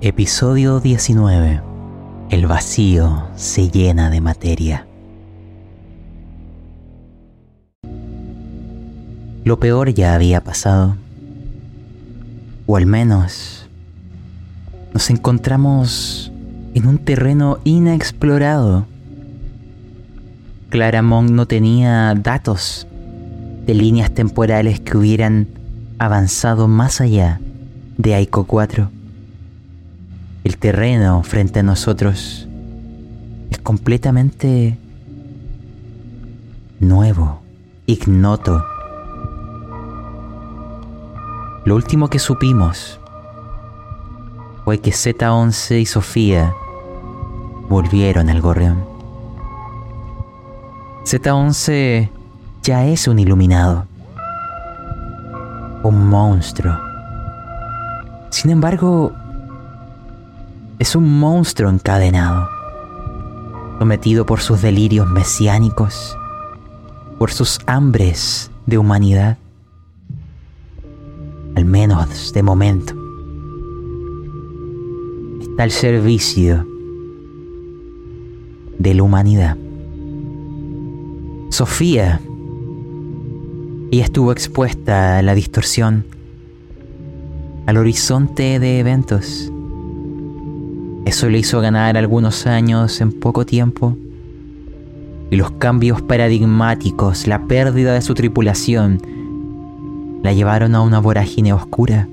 Episodio 19. El vacío se llena de materia. Lo peor ya había pasado. O al menos nos encontramos en un terreno inexplorado. Claramont no tenía datos de líneas temporales que hubieran avanzado más allá de Aiko 4 el terreno frente a nosotros es completamente nuevo, ignoto. Lo último que supimos fue que Z11 y Sofía volvieron al gorrión. Z11 ya es un iluminado, un monstruo. Sin embargo, es un monstruo encadenado, sometido por sus delirios mesiánicos, por sus hambres de humanidad, al menos de momento. Está al servicio de la humanidad. Sofía, ella estuvo expuesta a la distorsión, al horizonte de eventos eso le hizo ganar algunos años en poco tiempo. Y los cambios paradigmáticos, la pérdida de su tripulación, la llevaron a una vorágine oscura,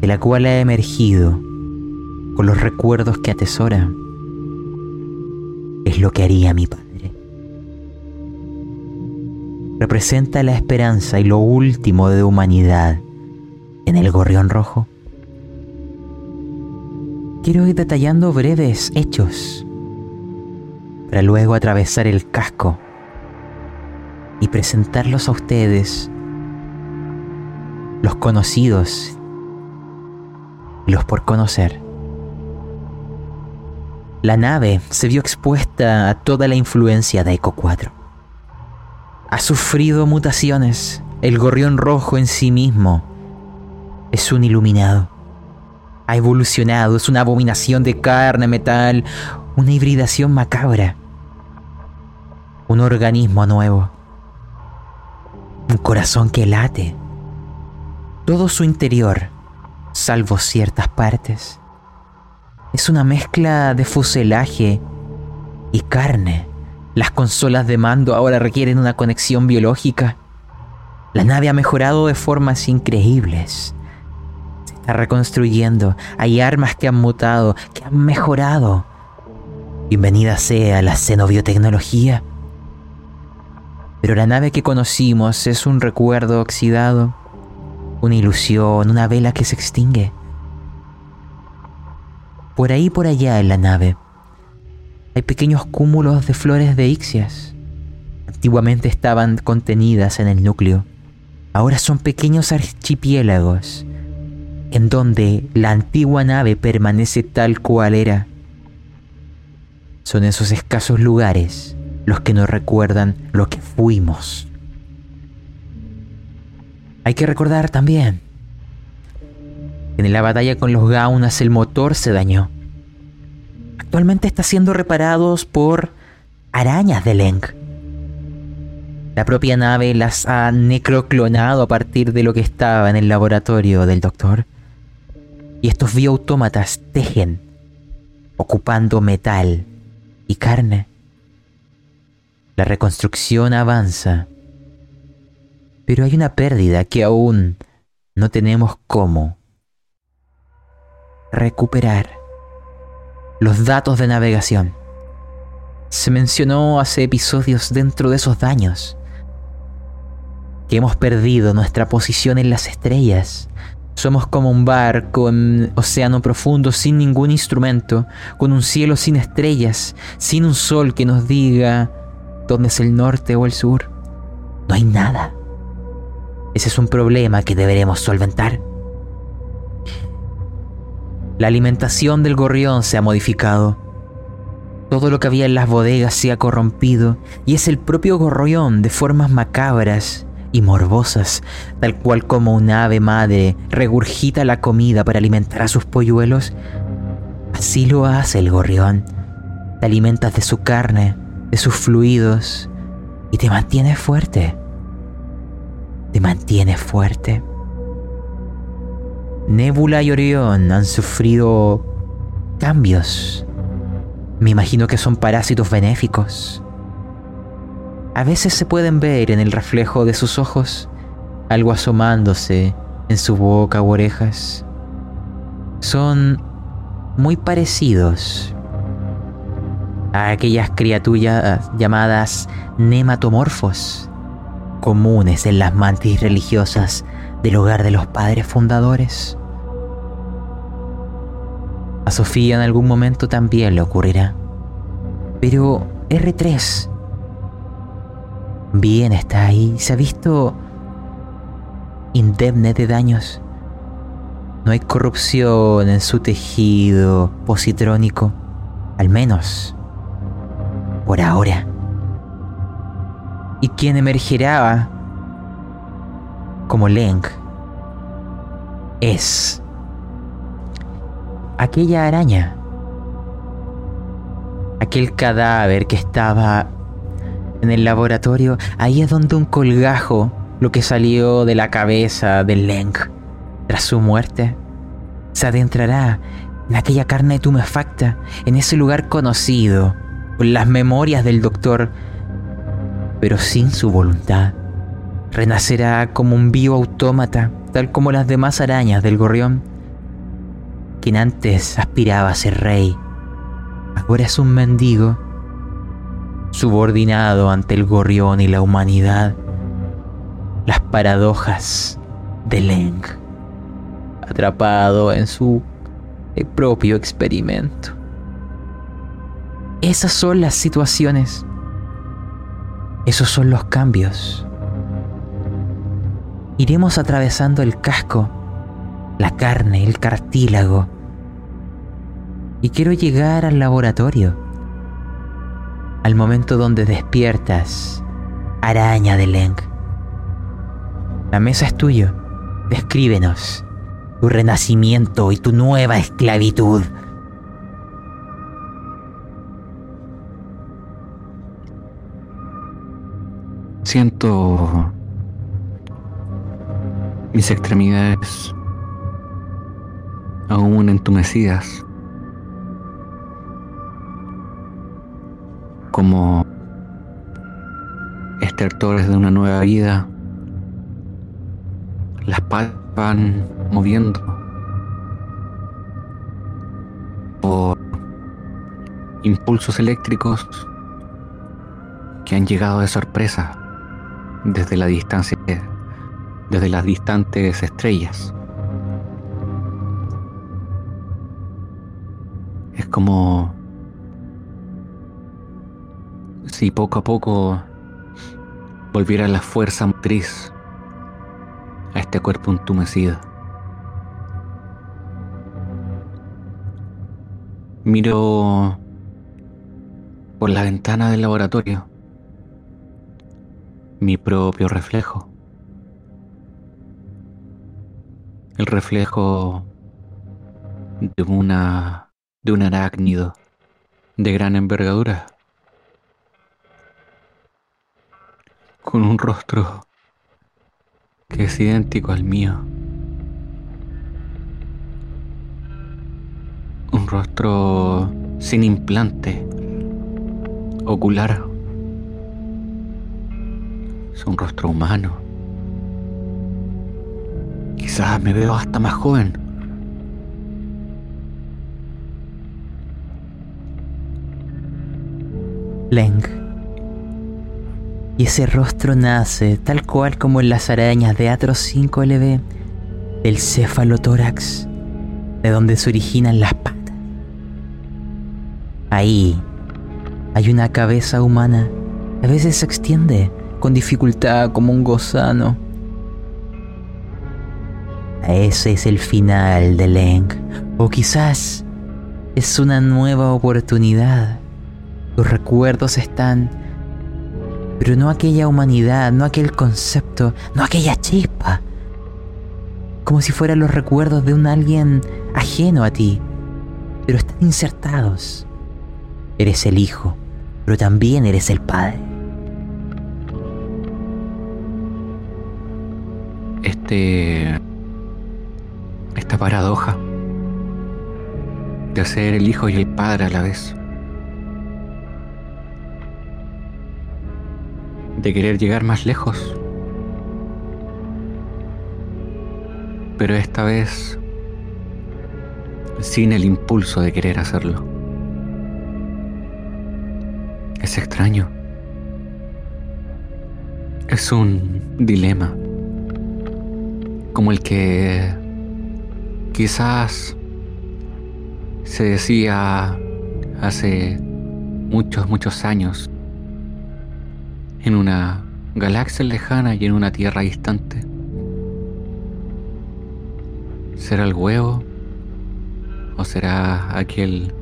de la cual ha emergido con los recuerdos que atesora. Es lo que haría mi padre. Representa la esperanza y lo último de humanidad en el gorrión rojo quiero ir detallando breves hechos para luego atravesar el casco y presentarlos a ustedes, los conocidos y los por conocer. La nave se vio expuesta a toda la influencia de Eco 4. Ha sufrido mutaciones. El gorrión rojo en sí mismo es un iluminado ha evolucionado, es una abominación de carne, metal, una hibridación macabra, un organismo nuevo, un corazón que late, todo su interior, salvo ciertas partes, es una mezcla de fuselaje y carne. Las consolas de mando ahora requieren una conexión biológica. La nave ha mejorado de formas increíbles reconstruyendo. Hay armas que han mutado, que han mejorado. Bienvenida sea la xenobiotecnología. Pero la nave que conocimos es un recuerdo oxidado, una ilusión, una vela que se extingue. Por ahí por allá en la nave hay pequeños cúmulos de flores de ixias. Antiguamente estaban contenidas en el núcleo. Ahora son pequeños archipiélagos en donde la antigua nave permanece tal cual era. Son esos escasos lugares los que nos recuerdan lo que fuimos. Hay que recordar también que en la batalla con los Gaunas el motor se dañó. Actualmente está siendo reparado por arañas de Leng. La propia nave las ha necroclonado a partir de lo que estaba en el laboratorio del doctor y estos bioautómatas tejen, ocupando metal y carne. La reconstrucción avanza, pero hay una pérdida que aún no tenemos cómo recuperar. Los datos de navegación. Se mencionó hace episodios dentro de esos daños que hemos perdido nuestra posición en las estrellas, somos como un barco en océano profundo sin ningún instrumento, con un cielo sin estrellas, sin un sol que nos diga dónde es el norte o el sur. No hay nada. Ese es un problema que deberemos solventar. La alimentación del gorrión se ha modificado. Todo lo que había en las bodegas se ha corrompido y es el propio gorrión de formas macabras y morbosas, tal cual como un ave madre regurgita la comida para alimentar a sus polluelos, así lo hace el gorrión. Te alimentas de su carne, de sus fluidos y te mantienes fuerte. Te mantienes fuerte. Nebula y Orión han sufrido cambios. Me imagino que son parásitos benéficos. A veces se pueden ver en el reflejo de sus ojos algo asomándose en su boca u orejas. Son muy parecidos a aquellas criaturas llamadas nematomorfos, comunes en las mantis religiosas del hogar de los padres fundadores. A Sofía en algún momento también le ocurrirá. Pero R3 bien está ahí, se ha visto indemne de daños. No hay corrupción en su tejido positrónico, al menos por ahora. Y quien emergerá como Leng es aquella araña, aquel cadáver que estaba en el laboratorio, ahí es donde un colgajo, lo que salió de la cabeza de Leng tras su muerte, se adentrará en aquella carne tumefacta, en ese lugar conocido, con las memorias del doctor, pero sin su voluntad. Renacerá como un vivo autómata, tal como las demás arañas del gorrión, quien antes aspiraba a ser rey, ahora es un mendigo subordinado ante el gorrión y la humanidad, las paradojas de Leng, atrapado en su propio experimento. Esas son las situaciones, esos son los cambios. Iremos atravesando el casco, la carne, el cartílago, y quiero llegar al laboratorio al momento donde despiertas, araña de Leng. La mesa es tuyo. Descríbenos tu renacimiento y tu nueva esclavitud. Siento mis extremidades aún entumecidas como estertores de una nueva vida. Las palpan moviendo por impulsos eléctricos que han llegado de sorpresa desde la distancia, desde las distantes estrellas. Es como si poco a poco volviera la fuerza motriz a este cuerpo entumecido. Miro por la ventana del laboratorio mi propio reflejo. El reflejo de una de un arácnido de gran envergadura. Con un rostro que es idéntico al mío. Un rostro sin implante, ocular. Es un rostro humano. Quizás me veo hasta más joven. Leng y ese rostro nace, tal cual como en las arañas de Atro 5LB, del cefalotórax, de donde se originan las patas. Ahí hay una cabeza humana, a veces se extiende con dificultad como un gozano. Ese es el final de Leng, o quizás es una nueva oportunidad. Tus recuerdos están pero no aquella humanidad, no aquel concepto, no aquella chispa. Como si fueran los recuerdos de un alguien ajeno a ti, pero están insertados. Eres el hijo, pero también eres el padre. Este. Esta paradoja de ser el hijo y el padre a la vez. De querer llegar más lejos. Pero esta vez sin el impulso de querer hacerlo. Es extraño. Es un dilema. Como el que quizás se decía hace muchos, muchos años en una galaxia lejana y en una tierra distante. ¿Será el huevo o será aquel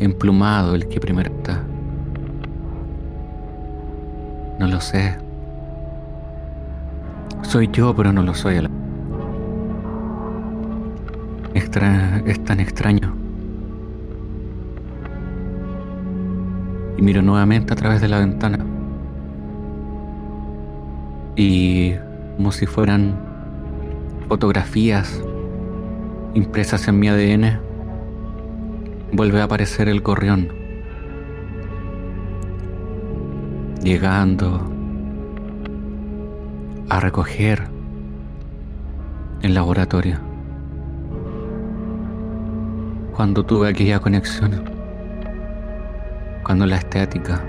emplumado el que primero está? No lo sé. Soy yo, pero no lo soy. es tan extraño. Y miro nuevamente a través de la ventana. Y como si fueran fotografías impresas en mi ADN, vuelve a aparecer el gorrión. Llegando a recoger el laboratorio. Cuando tuve aquella conexión. Cuando la estética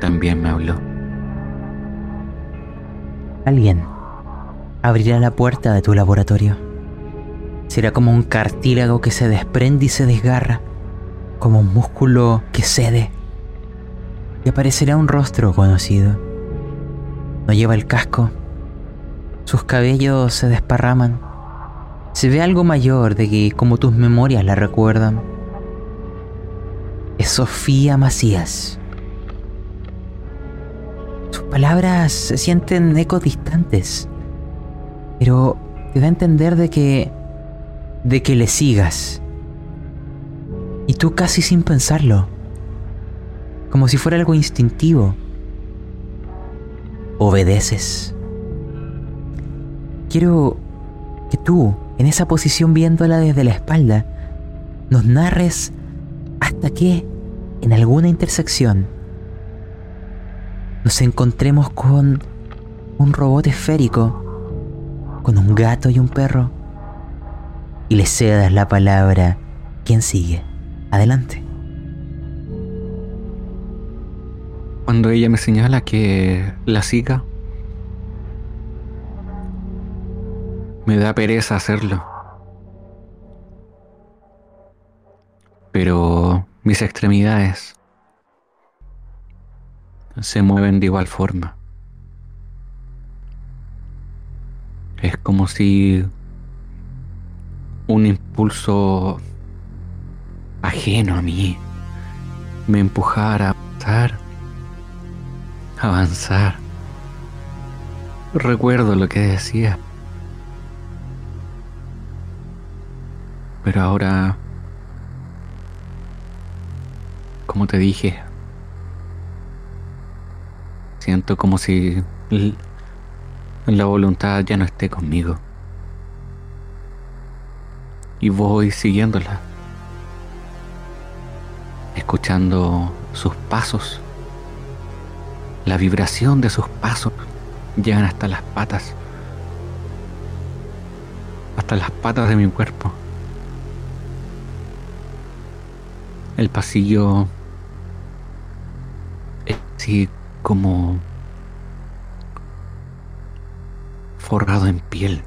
también me habló. Alguien abrirá la puerta de tu laboratorio. Será como un cartílago que se desprende y se desgarra, como un músculo que cede. Y aparecerá un rostro conocido. No lleva el casco. Sus cabellos se desparraman. Se ve algo mayor de que como tus memorias la recuerdan. Es Sofía Macías. Palabras se sienten ecos distantes, pero te da a entender de que de que le sigas. Y tú casi sin pensarlo, como si fuera algo instintivo, obedeces. Quiero que tú, en esa posición viéndola desde la espalda, nos narres hasta que, en alguna intersección, nos encontremos con un robot esférico, con un gato y un perro y le cedas la palabra. ¿Quién sigue? Adelante. Cuando ella me señala que la siga, me da pereza hacerlo. Pero mis extremidades se mueven de igual forma. Es como si un impulso ajeno a mí me empujara a avanzar, avanzar. Recuerdo lo que decía. Pero ahora, como te dije, siento como si la voluntad ya no esté conmigo y voy siguiéndola, escuchando sus pasos. La vibración de sus pasos llegan hasta las patas, hasta las patas de mi cuerpo. El pasillo es como forrado en piel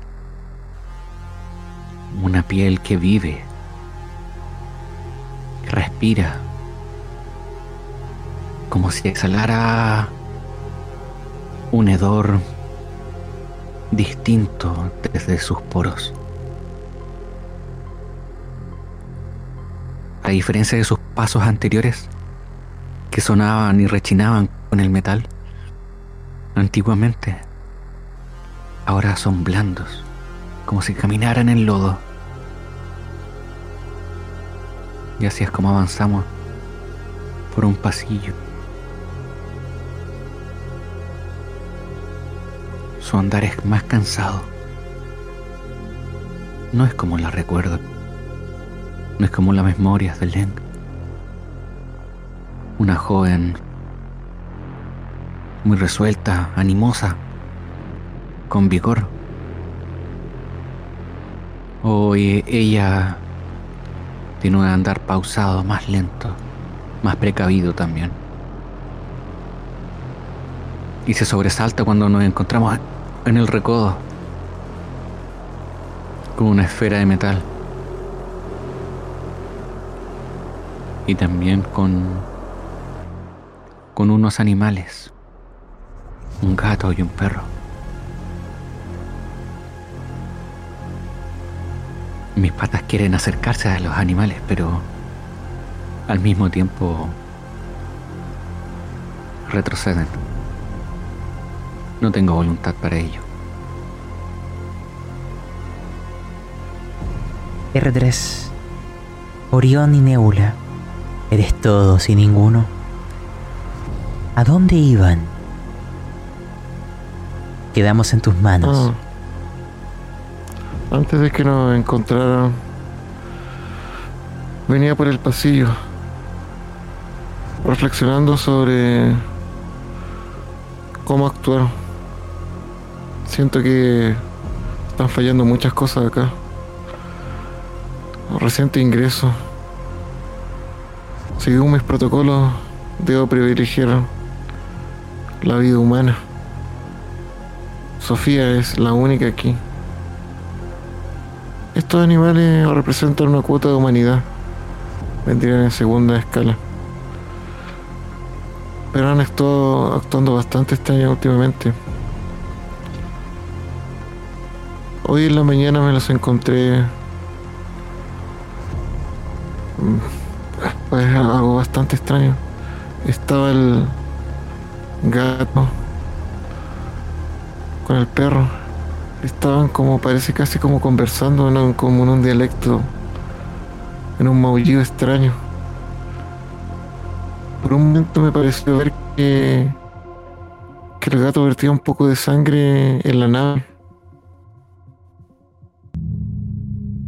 una piel que vive, que respira, como si exhalara un hedor distinto desde sus poros. A diferencia de sus pasos anteriores, que sonaban y rechinaban el metal, antiguamente, ahora son blandos, como si caminaran en lodo. Y así es como avanzamos por un pasillo. Su andar es más cansado. No es como la recuerdo. No es como las memorias de Len. Una joven muy resuelta, animosa, con vigor. Hoy ella tiene un andar pausado, más lento, más precavido también. Y se sobresalta cuando nos encontramos en el recodo con una esfera de metal. Y también con con unos animales un gato y un perro. Mis patas quieren acercarse a los animales, pero al mismo tiempo retroceden. No tengo voluntad para ello. R3, Orión y Nebula, eres todos y ninguno. ¿A dónde iban? Quedamos en tus manos. Ah. Antes de que nos encontraran, venía por el pasillo, reflexionando sobre cómo actuar. Siento que están fallando muchas cosas acá. Reciente ingreso. Según mis protocolos, debo privilegiar la vida humana. Sofía es la única aquí. Estos animales representan una cuota de humanidad. Vendrían en segunda escala. Pero han estado actuando bastante extraño últimamente. Hoy en la mañana me los encontré. Mm, pues algo bastante extraño. Estaba el gato con el perro. Estaban como, parece casi como conversando, en como en un dialecto, en un maullido extraño. Por un momento me pareció ver que, que el gato vertía un poco de sangre en la nave.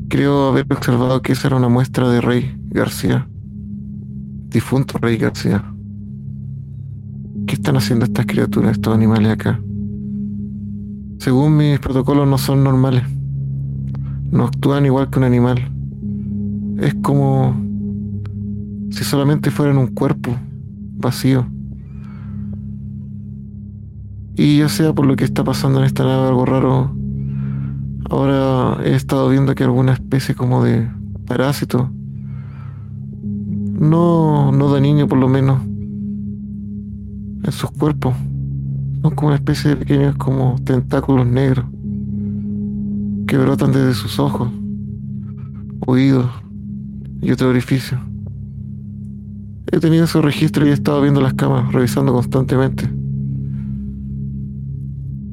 Creo haber observado que esa era una muestra de Rey García, difunto Rey García. ¿Qué están haciendo estas criaturas, estos animales acá? Según mis protocolos no son normales. No actúan igual que un animal. Es como si solamente fueran un cuerpo vacío. Y ya sea por lo que está pasando en esta nave algo raro, ahora he estado viendo que alguna especie como de parásito, no, no de niño por lo menos, en sus cuerpos. Como una especie de pequeños como tentáculos negros que brotan desde sus ojos, oídos y otro orificio. He tenido su registro y he estado viendo las camas, revisando constantemente.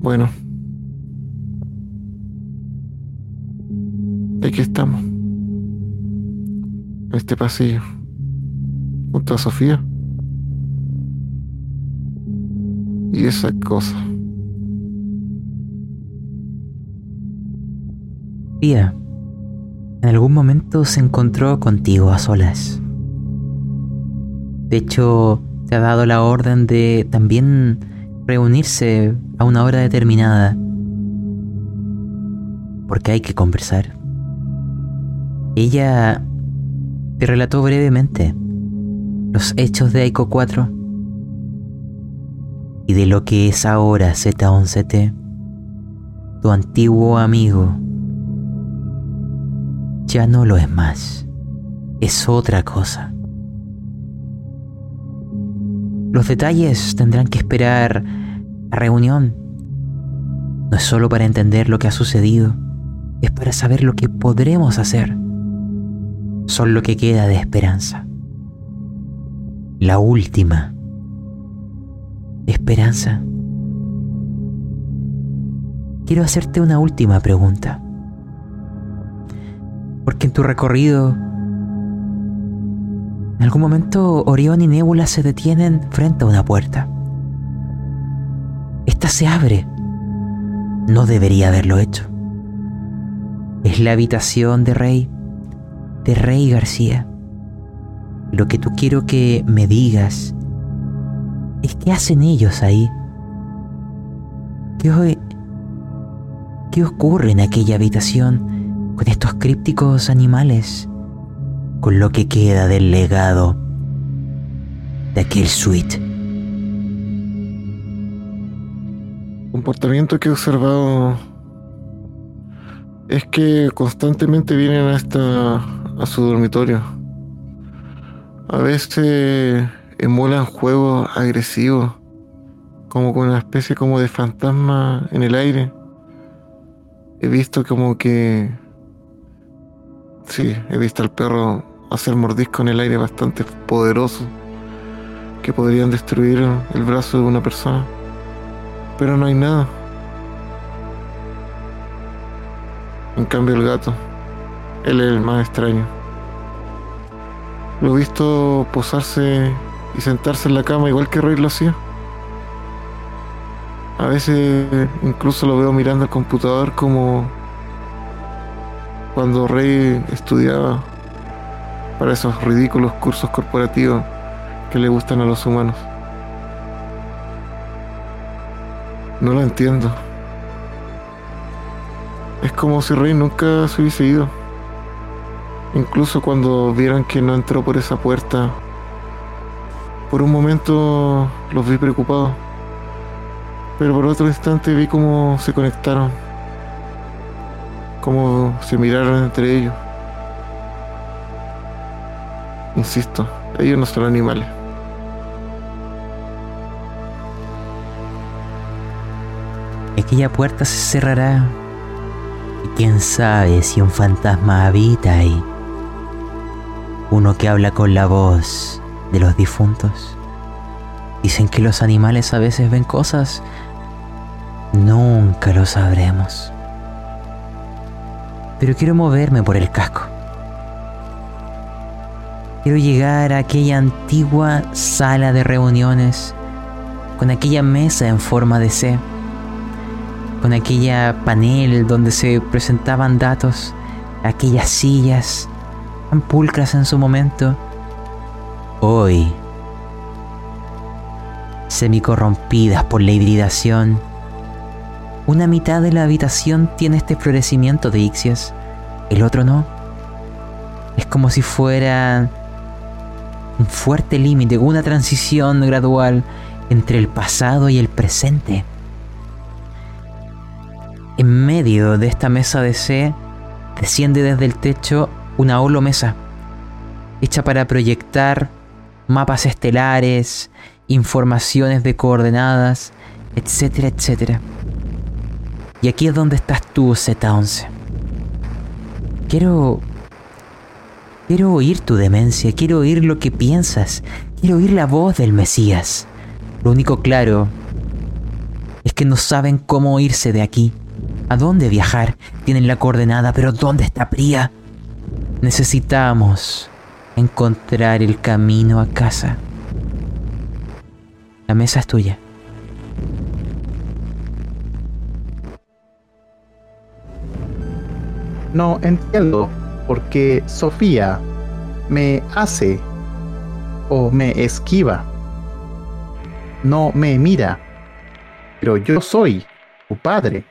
Bueno. Aquí estamos. En este pasillo. Junto a Sofía. Y esa cosa. Tía, en algún momento se encontró contigo a solas. De hecho, te ha dado la orden de también reunirse a una hora determinada. Porque hay que conversar. Ella te relató brevemente los hechos de Aiko 4 y de lo que es ahora Z11T, tu antiguo amigo, ya no lo es más, es otra cosa. Los detalles tendrán que esperar a reunión. No es solo para entender lo que ha sucedido, es para saber lo que podremos hacer. Son lo que queda de esperanza. La última esperanza. quiero hacerte una última pregunta. Porque en tu recorrido, en algún momento Orión y Nebula se detienen frente a una puerta. Esta se abre. No debería haberlo hecho. Es la habitación de Rey, de Rey García. Lo que tú quiero que me digas es qué hacen ellos ahí. ¿Qué, ¿Qué ocurre en aquella habitación con estos crípticos animales? Con lo que queda del legado de aquel suite. Comportamiento que he observado es que constantemente vienen a, esta, a su dormitorio. A veces emulan juegos agresivos, como con una especie como de fantasma en el aire. He visto como que... Sí, he visto al perro hacer mordisco en el aire bastante poderoso, que podrían destruir el brazo de una persona. Pero no hay nada. En cambio el gato, él es el más extraño. Lo he visto posarse y sentarse en la cama igual que Rey lo hacía. A veces incluso lo veo mirando el computador como cuando Rey estudiaba para esos ridículos cursos corporativos que le gustan a los humanos. No lo entiendo. Es como si Rey nunca se hubiese ido. Incluso cuando vieron que no entró por esa puerta, por un momento los vi preocupados. Pero por otro instante vi cómo se conectaron. Cómo se miraron entre ellos. Insisto, ellos no son animales. Aquella puerta se cerrará. Y quién sabe si un fantasma habita ahí. Uno que habla con la voz de los difuntos. Dicen que los animales a veces ven cosas. Nunca lo sabremos. Pero quiero moverme por el casco. Quiero llegar a aquella antigua sala de reuniones con aquella mesa en forma de C con aquella panel donde se presentaban datos, aquellas sillas tan pulcras en su momento, hoy semicorrompidas por la hibridación. Una mitad de la habitación tiene este florecimiento de Ixias, el otro no. Es como si fuera un fuerte límite, una transición gradual entre el pasado y el presente. En medio de esta mesa de C desciende desde el techo una holomesa hecha para proyectar mapas estelares, informaciones de coordenadas, etcétera, etcétera. Y aquí es donde estás tú, Z11. Quiero... Quiero oír tu demencia, quiero oír lo que piensas, quiero oír la voz del Mesías. Lo único claro es que no saben cómo irse de aquí. ¿A dónde viajar? Tienen la coordenada, pero ¿dónde está Priya? Necesitamos encontrar el camino a casa. La mesa es tuya. No entiendo por qué Sofía me hace o me esquiva. No me mira, pero yo soy su padre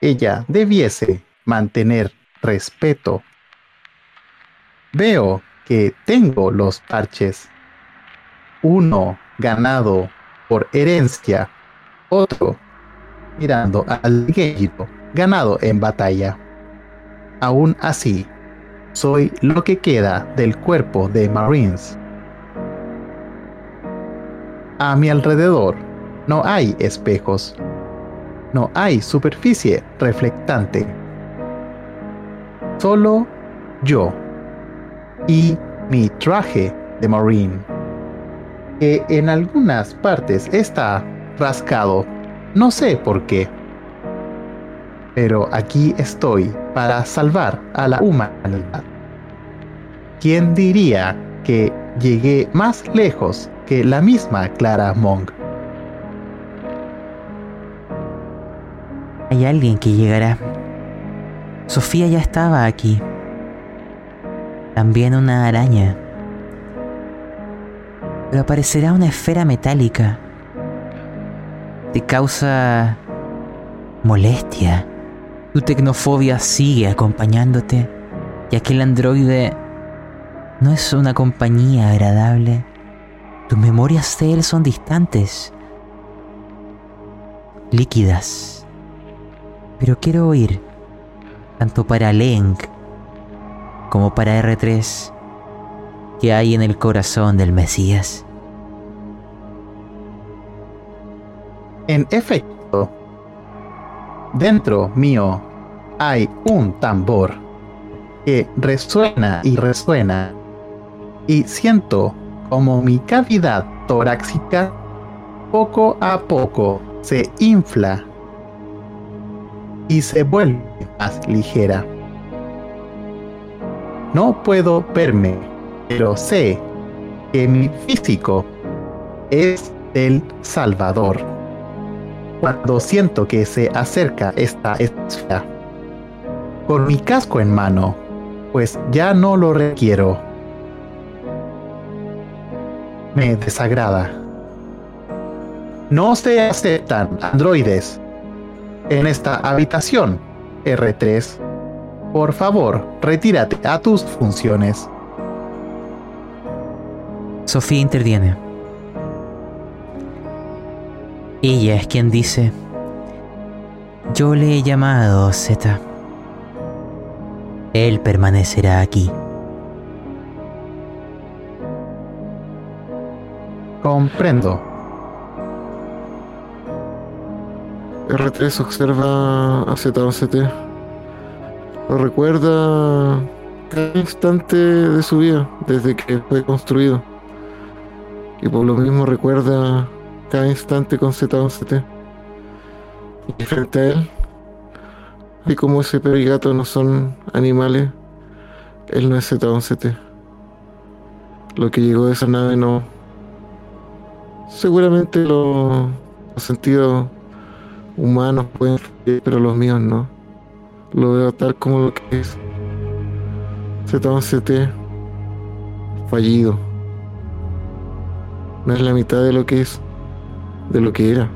ella debiese mantener respeto. Veo que tengo los parches. Uno ganado por herencia, otro mirando al guerrero ganado en batalla. Aún así, soy lo que queda del cuerpo de Marines. A mi alrededor no hay espejos no hay superficie reflectante. Solo yo y mi traje de marine, que en algunas partes está rascado, no sé por qué. pero aquí estoy para salvar a la humanidad. ¿Quién diría que llegué más lejos que la misma Clara Monk? Hay alguien que llegará. Sofía ya estaba aquí. También una araña. Pero aparecerá una esfera metálica. Te causa molestia. Tu tecnofobia sigue acompañándote. Y aquel androide no es una compañía agradable. Tus memorias de él son distantes. Líquidas. Pero quiero oír, tanto para Link como para R3, que hay en el corazón del Mesías. En efecto, dentro mío hay un tambor que resuena y resuena y siento como mi cavidad torácica poco a poco se infla y se vuelve más ligera. No puedo verme, pero sé que mi físico es el Salvador. Cuando siento que se acerca esta esfera, con mi casco en mano, pues ya no lo requiero. Me desagrada. No se aceptan androides en esta habitación, R3. Por favor, retírate a tus funciones. Sofía interviene. Ella es quien dice, yo le he llamado Z. Él permanecerá aquí. Comprendo. R3 observa a Z11T. Lo recuerda cada instante de su vida desde que fue construido. Y por lo mismo recuerda cada instante con Z11T. Y frente a él, y como ese perro y gato no son animales, él no es Z11T. Lo que llegó de esa nave no. Seguramente los sentidos humanos pueden pero los míos no. Lo veo tal como lo que es. Z11T fallido. No es la mitad de lo que es, de lo que era.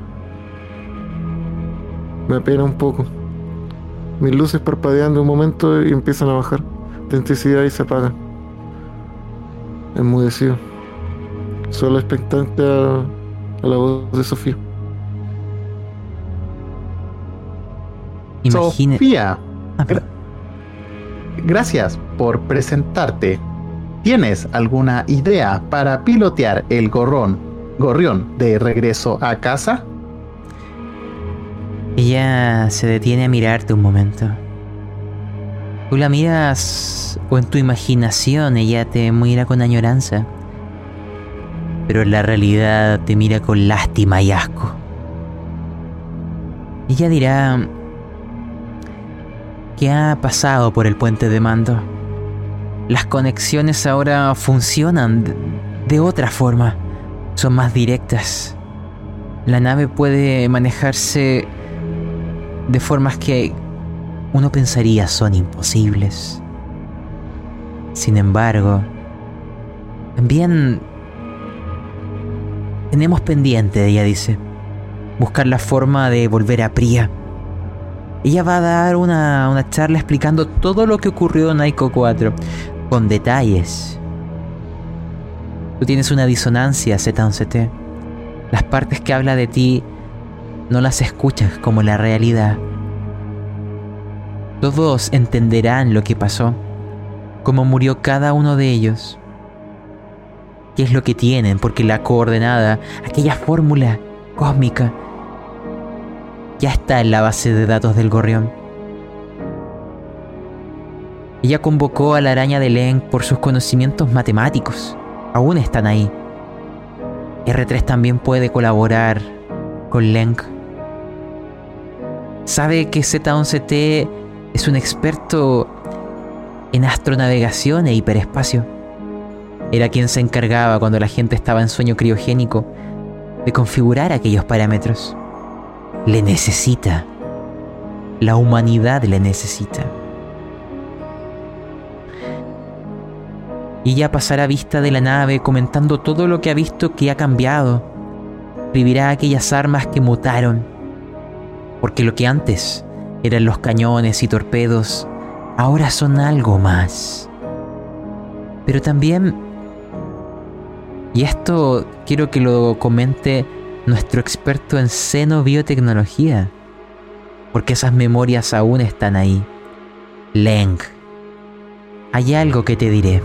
Me apena un poco. Mis luces parpadeando un momento y empiezan a bajar de intensidad y se apagan. Enmudecido. Solo expectante a la voz de Sofía. Imagine... Sofía, Ah, gra- gracias por presentarte. ¿Tienes alguna idea para pilotear el gorrón, gorrión de regreso a casa? Ella se detiene a mirarte un momento. Tú la miras o en tu imaginación ella te mira con añoranza. Pero en la realidad te mira con lástima y asco. Ella dirá que ha pasado por el puente de mando. Las conexiones ahora funcionan de, otra forma. Son más directas. La nave puede manejarse de formas que uno pensaría son imposibles. Sin embargo, también tenemos pendiente, ella dice, buscar la forma de volver a Priya. Ella va a dar una, una charla explicando todo lo que ocurrió en Aiko 4, con detalles. Tú tienes una disonancia, Z11T. Las partes que habla de ti no las escuchas como la realidad. Todos entenderán lo que pasó, cómo murió cada uno de ellos, qué es lo que tienen, porque la coordenada, aquella fórmula cósmica, ya está en la base de datos del gorrión. Ella convocó a la araña de Len por sus conocimientos matemáticos. Aún están ahí. R3 también puede colaborar con Lenk. Sabe que Z11T es un experto en astronavegación e hiperespacio. Era quien se encargaba cuando la gente estaba en sueño criogénico de configurar aquellos parámetros. Le necesita. La humanidad le necesita. Y ya pasará vista de la nave comentando todo lo que ha visto que ha cambiado. Vivirá aquellas armas que mutaron. Porque lo que antes eran los cañones y torpedos, ahora son algo más. Pero también, y esto quiero que lo comente nuestro experto en xenobiotecnología, porque esas memorias aún están ahí. Leng, hay algo que te diré.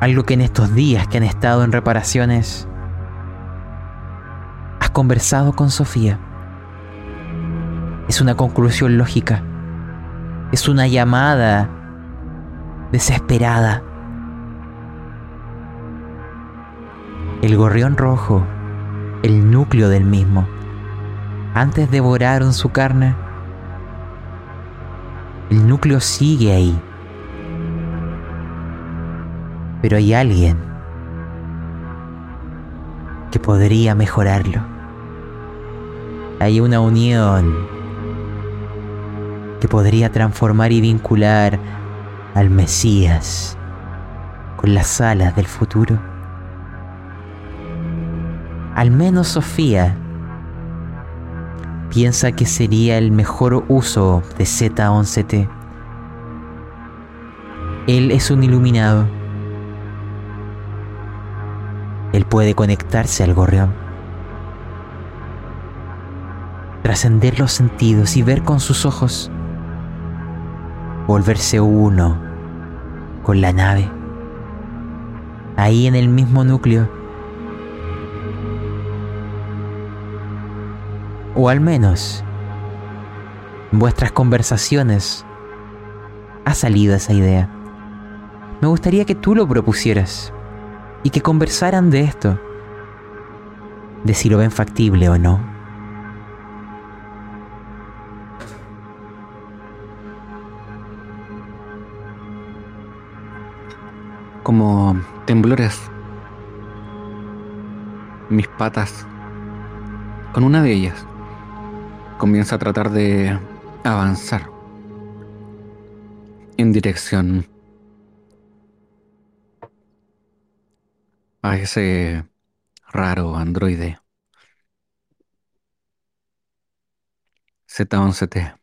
Algo que en estos días que han estado en reparaciones has conversado con Sofía. Es una conclusión lógica. Es una llamada desesperada. El gorrión rojo, el núcleo del mismo, antes devoraron su carne. El núcleo sigue ahí pero hay alguien que podría mejorarlo. Hay una unión que podría transformar y vincular al Mesías con las alas del futuro. Al menos Sofía piensa que sería el mejor uso de Z11T. Él es un iluminado él puede conectarse al gorrión, trascender los sentidos y ver con sus ojos, volverse uno con la nave, ahí en el mismo núcleo. O al menos en vuestras conversaciones ha salido esa idea. Me gustaría que tú lo propusieras y que conversaran de esto, de si lo ven factible o no. Como temblores, mis patas, con una de ellas, comienza a tratar de avanzar en dirección a ese raro androide Z11T.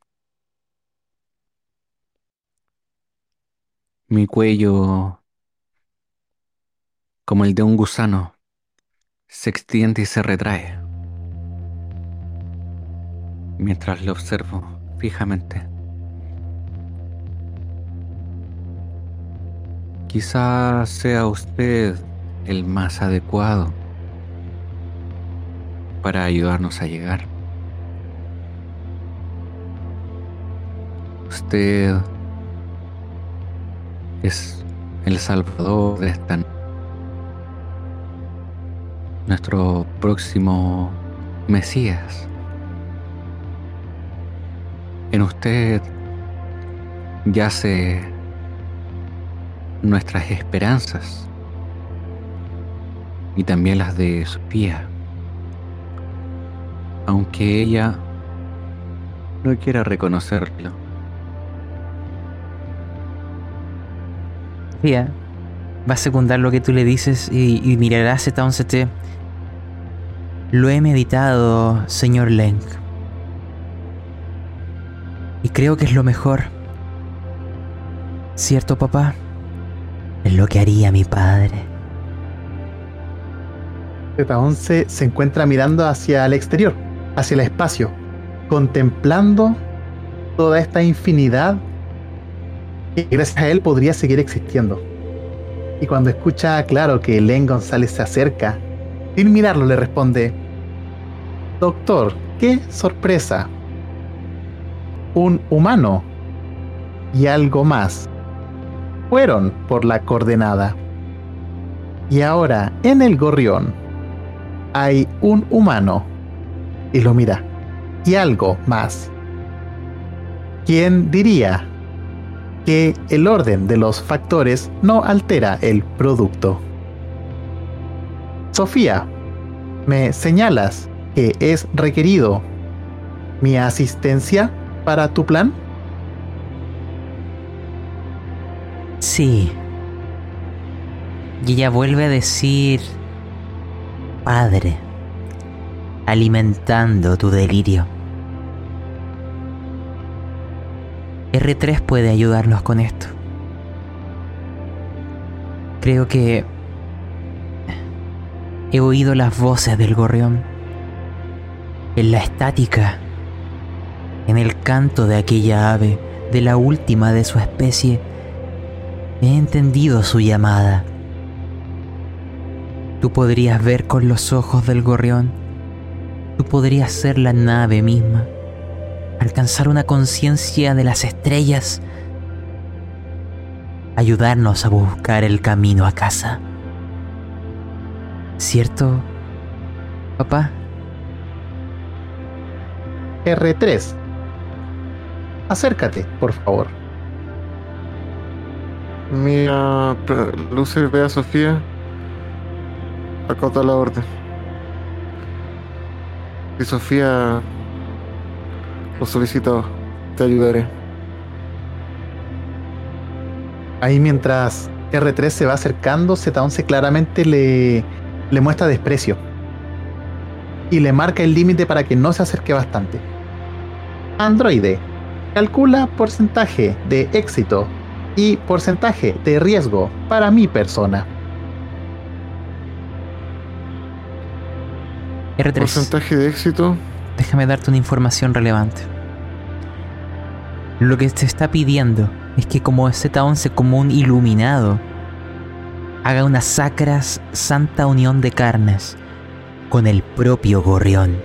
Mi cuello, como el de un gusano, se extiende y se retrae mientras lo observo fijamente. Quizás sea usted el más adecuado para ayudarnos a llegar. Usted es el salvador de esta nuestro próximo Mesías. En usted yace nuestras esperanzas y también las de Sofía, aunque ella no quiera reconocerlo. Sofía va a secundar lo que tú le dices y, y mirará Z11T. Lo he meditado, señor Lenk. Y creo que es lo mejor. ¿Cierto, papá? Es lo que haría mi padre. Z11 se encuentra mirando hacia el exterior, hacia el espacio, contemplando toda esta infinidad que gracias a él podría seguir existiendo. Y cuando escucha claro que Len González se acerca, sin mirarlo le responde, Doctor, qué sorpresa. Un humano y algo más fueron por la coordenada. Y ahora en el gorrión hay un humano y lo mira y algo más. ¿Quién diría que el orden de los factores no altera el producto? Sofía, ¿me señalas que es requerido mi asistencia para tu plan? Sí. Y ella vuelve a decir, Padre, alimentando tu delirio. R3 puede ayudarnos con esto. Creo que he oído las voces del gorrión en la estática, en el canto de aquella ave, de la última de su especie. He entendido su llamada. Tú podrías ver con los ojos del gorrión. Tú podrías ser la nave misma. Alcanzar una conciencia de las estrellas. Ayudarnos a buscar el camino a casa. ¿Cierto, papá? R3. Acércate, por favor. Mira, Lucer ve a Sofía. Acota la orden. Y Sofía lo solicito. Te ayudaré. Ahí mientras R3 se va acercando, Z11 claramente le, le muestra desprecio. Y le marca el límite para que no se acerque bastante. Androide, calcula porcentaje de éxito y porcentaje de riesgo para mi persona. R3, Porcentaje de éxito. déjame darte una información relevante. Lo que te está pidiendo es que como Z11, como un iluminado, haga una sacras santa unión de carnes con el propio gorrión.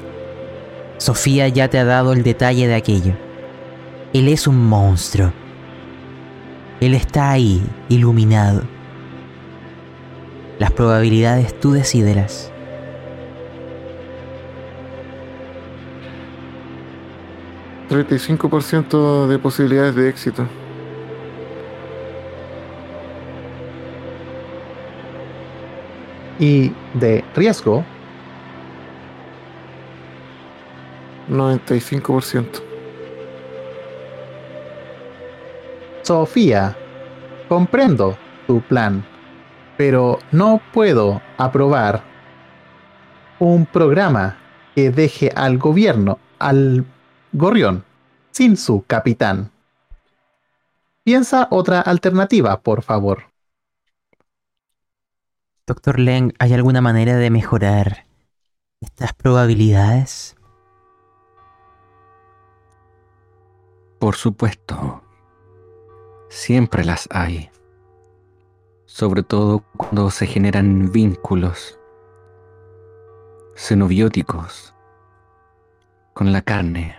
Sofía ya te ha dado el detalle de aquello. Él es un monstruo. Él está ahí, iluminado. Las probabilidades tú decídelas. ciento de posibilidades de éxito. Y de riesgo, 95%. Sofía, comprendo tu plan, pero no puedo aprobar un programa que deje al gobierno, al gorrión, sin su capitán. Piensa otra alternativa, por favor. Doctor Leng, ¿hay alguna manera de mejorar estas probabilidades? Por supuesto. Siempre las hay. Sobre todo cuando se generan vínculos xenobióticos con la carne.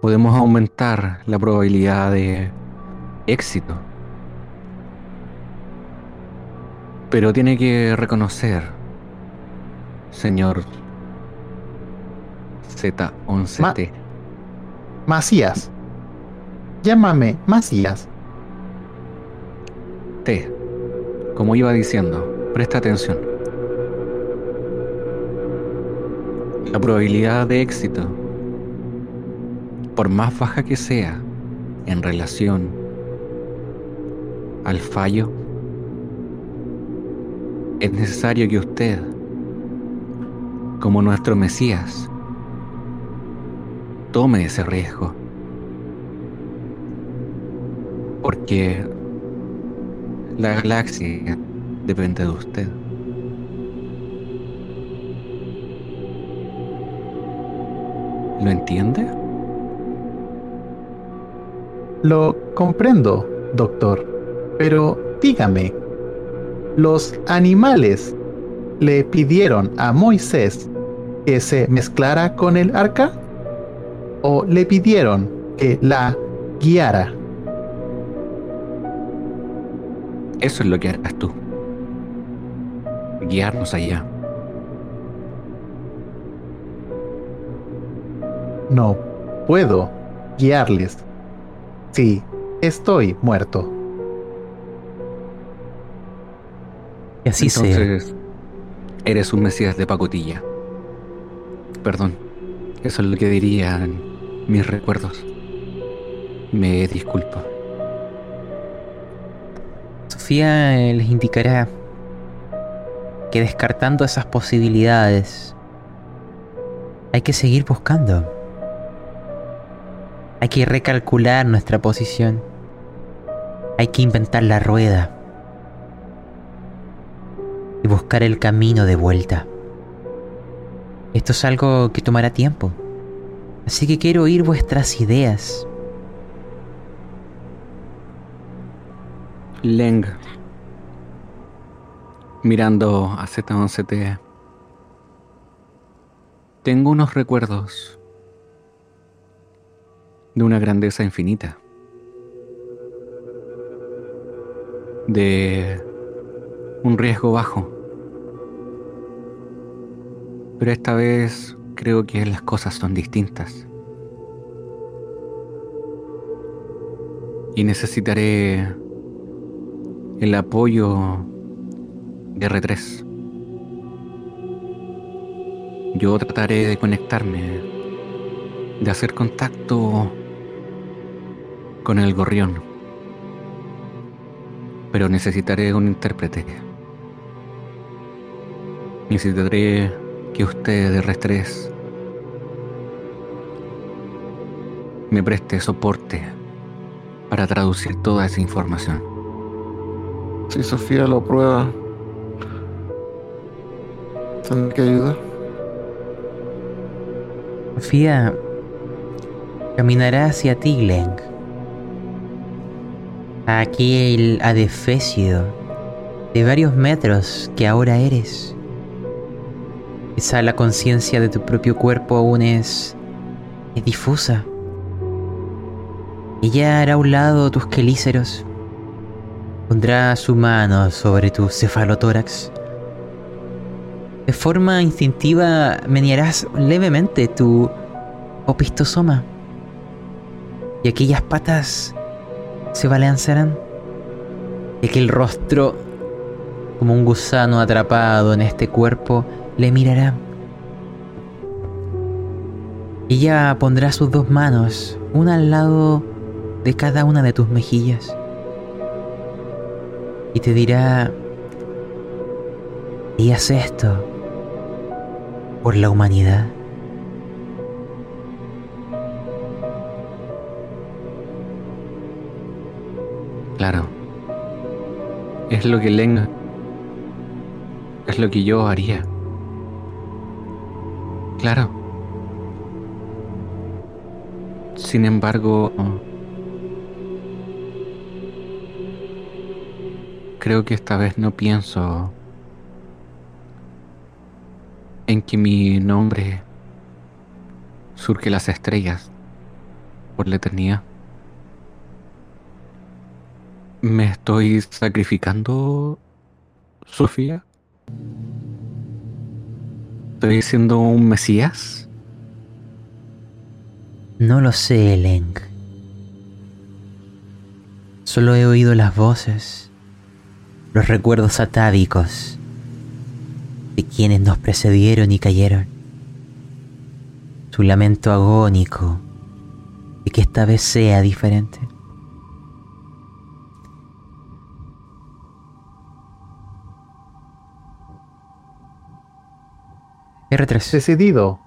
Podemos aumentar la probabilidad de éxito. Pero tiene que reconocer, señor Z11T. Macías. Llámame Macías. T. Como iba diciendo, presta atención. La probabilidad de éxito, por más baja que sea en relación al fallo, es necesario que usted, como nuestro Mesías, tome ese riesgo. Porque la galaxia depende de usted. ¿Lo entiende? Lo comprendo, doctor. Pero dígame, ¿los animales le pidieron a Moisés que se mezclara con el arca? ¿O le pidieron que la guiara? Eso es lo que harás tú. Guiarnos allá. no puedo guiarles. Sí, estoy muerto. Que así sea. Entonces, eres un mesías de pacotilla. Perdón, eso es lo que dirían mis recuerdos. Me disculpo. Les indicará que descartando esas posibilidades, hay que seguir buscando. Hay que recalcular nuestra posición. Hay que inventar la rueda. Y buscar el camino de vuelta. Esto es algo que tomará tiempo. Así que quiero oír vuestras ideas. Leng, mirando a Z11T, tengo unos recuerdos de una grandeza infinita, de un riesgo bajo, pero esta vez creo que las cosas son distintas. Y necesitaré el apoyo de R3. Yo trataré de conectarme, de hacer contacto con el gorrión. Pero necesitaré un intérprete. Necesitaré que usted de R3 me preste soporte para traducir toda esa información. Si Sofía lo prueba, tendré que ayudar. Sofía caminará hacia ti, Glenn. A aquel adefesio de varios metros que ahora eres. Quizá la conciencia de tu propio cuerpo aún es, es difusa. Ella hará a un lado tus quelíceros. Pondrá su mano sobre tu cefalotórax. De forma instintiva menearás levemente tu opistosoma. Y aquellas patas se balancearán. Y aquel rostro, como un gusano atrapado en este cuerpo, le mirará. Ella pondrá sus dos manos, una al lado de cada una de tus mejillas. Y te dirá, y haz esto por la humanidad. Claro. Es lo que Len. Es lo que yo haría. Claro. Sin embargo, creo que esta vez no pienso en que mi nombre surge las estrellas por la eternidad. ¿Me estoy sacrificando, Sofía? ¿Estoy siendo un mesías? No lo sé, Leng. Solo he oído las voces, los recuerdos atávicos de quienes nos precedieron y cayeron. Su lamento agónico de que esta vez sea diferente. R3. Decidido.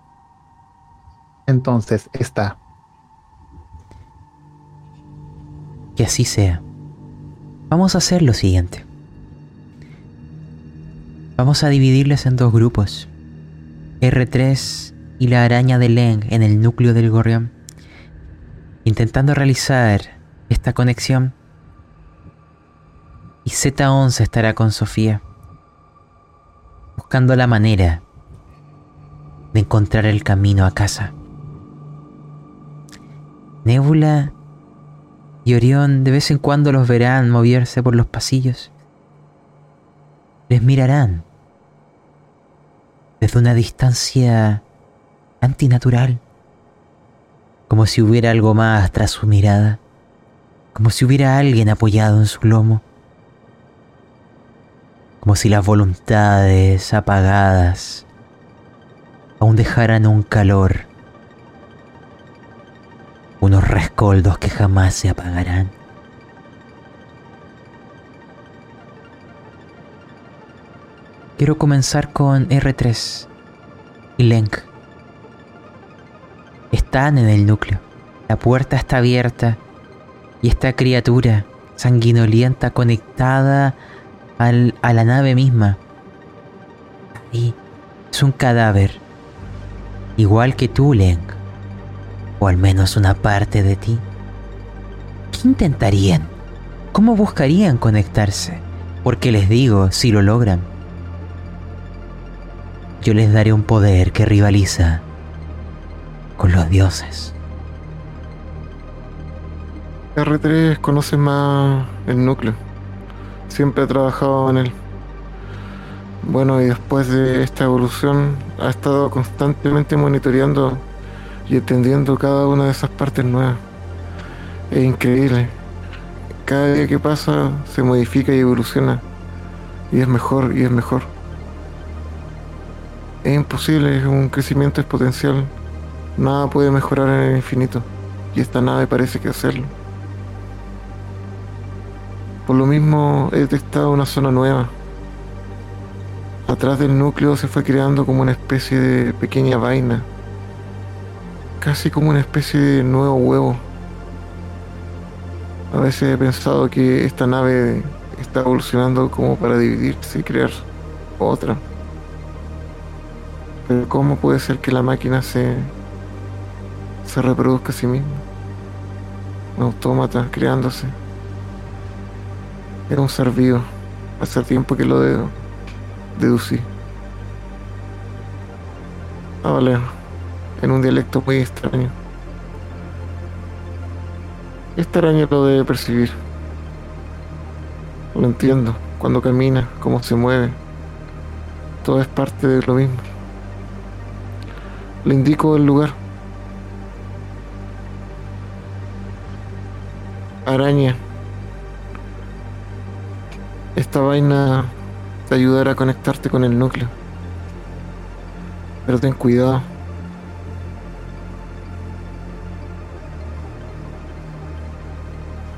Entonces está. Que así sea. Vamos a hacer lo siguiente. Vamos a dividirles en dos grupos. R3 y la araña de Leng en el núcleo del gorrión. Intentando realizar esta conexión. Y Z11 estará con Sofía. Buscando la manera de encontrar el camino a casa. Nebula y Orión de vez en cuando los verán moverse por los pasillos. Les mirarán desde una distancia antinatural, como si hubiera algo más tras su mirada, como si hubiera alguien apoyado en su lomo, como si las voluntades apagadas aún dejaran un calor, unos rescoldos que jamás se apagarán. Quiero comenzar con R3 y Lenk. Están en el núcleo. La puerta está abierta y esta criatura sanguinolienta conectada al- a la nave misma. Y es un cadáver. Igual que tú, Lenk. O al menos una parte de ti. ¿Qué intentarían? ¿Cómo buscarían conectarse? Porque les digo, si lo logran, yo les daré un poder que rivaliza con los dioses. R3 conoce más el núcleo. Siempre ha trabajado en él. Bueno, y después de esta evolución ha estado constantemente monitoreando y entendiendo cada una de esas partes nuevas. Es increíble. Cada día que pasa se modifica y evoluciona. Y es mejor y es mejor. Es imposible, es un crecimiento exponencial. Nada puede mejorar en el infinito. Y esta nave parece que hacerlo. Por lo mismo he detectado una zona nueva. Atrás del núcleo se fue creando como una especie de pequeña vaina. Casi como una especie de nuevo huevo. A veces he pensado que esta nave está evolucionando como para dividirse y crear otra. Pero ¿cómo puede ser que la máquina se, se reproduzca a sí misma? Un autómata creándose. Era un ser vivo. Hace tiempo que lo de- deducí. Habla en un dialecto muy extraño. Extraño lo de percibir. Lo entiendo. Cuando camina, cómo se mueve. Todo es parte de lo mismo. Le indico el lugar. Araña. Esta vaina te ayudará a conectarte con el núcleo. Pero ten cuidado.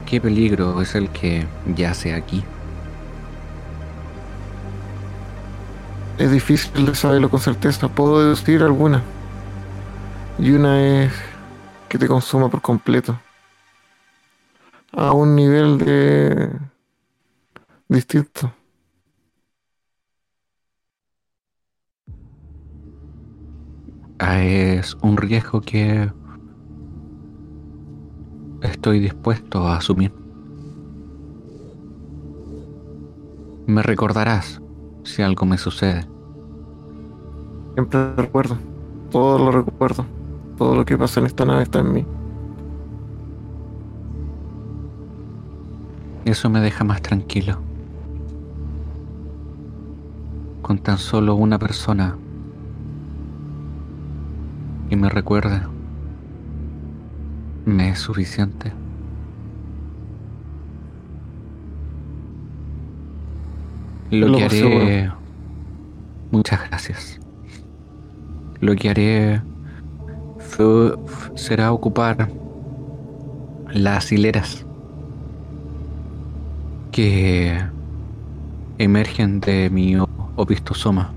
¿Qué peligro es el que yace aquí? Es difícil de saberlo con certeza. Puedo deducir alguna. Y una es que te consuma por completo. A un nivel de... distinto. Ah, Es un riesgo que estoy dispuesto a asumir. Me recordarás si algo me sucede. Siempre recuerdo. Todo lo recuerdo. Todo lo que pasa en esta nave está en mí. Eso me deja más tranquilo. Con tan solo una persona que me recuerde, me es suficiente. Lo Lo que haré... Muchas gracias. Lo que haré será ocupar las hileras que emergen de mi opistosoma.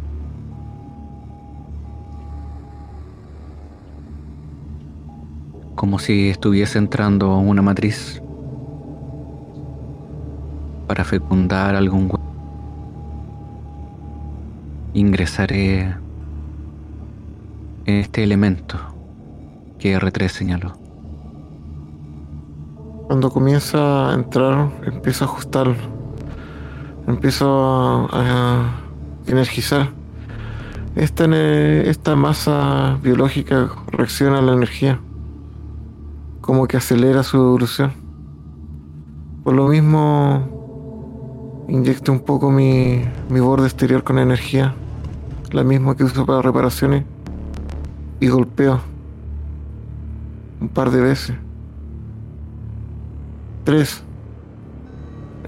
Como si estuviese entrando una matriz para fecundar algún hue- Ingresaré en este elemento que R3 señaló. Cuando comienza a entrar, empiezo a ajustarlo. Empiezo a, a energizar. Esta, esta masa biológica reacciona a la energía. Como que acelera su evolución. Por lo mismo, inyecto un poco mi, mi borde exterior con energía. La misma que uso para reparaciones. Y golpeo. Un par de veces. Tres.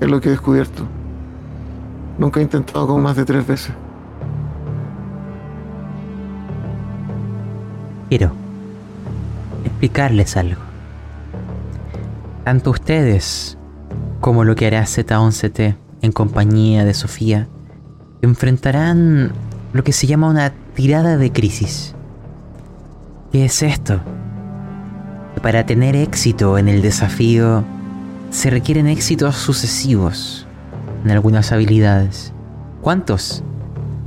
Es lo que he descubierto. Nunca he intentado con más de tres veces. Quiero explicarles algo. Tanto ustedes como lo que hará Z11T en compañía de Sofía enfrentarán lo que se llama una tirada de crisis. ¿Qué es esto? Para tener éxito en el desafío se requieren éxitos sucesivos en algunas habilidades. ¿Cuántos?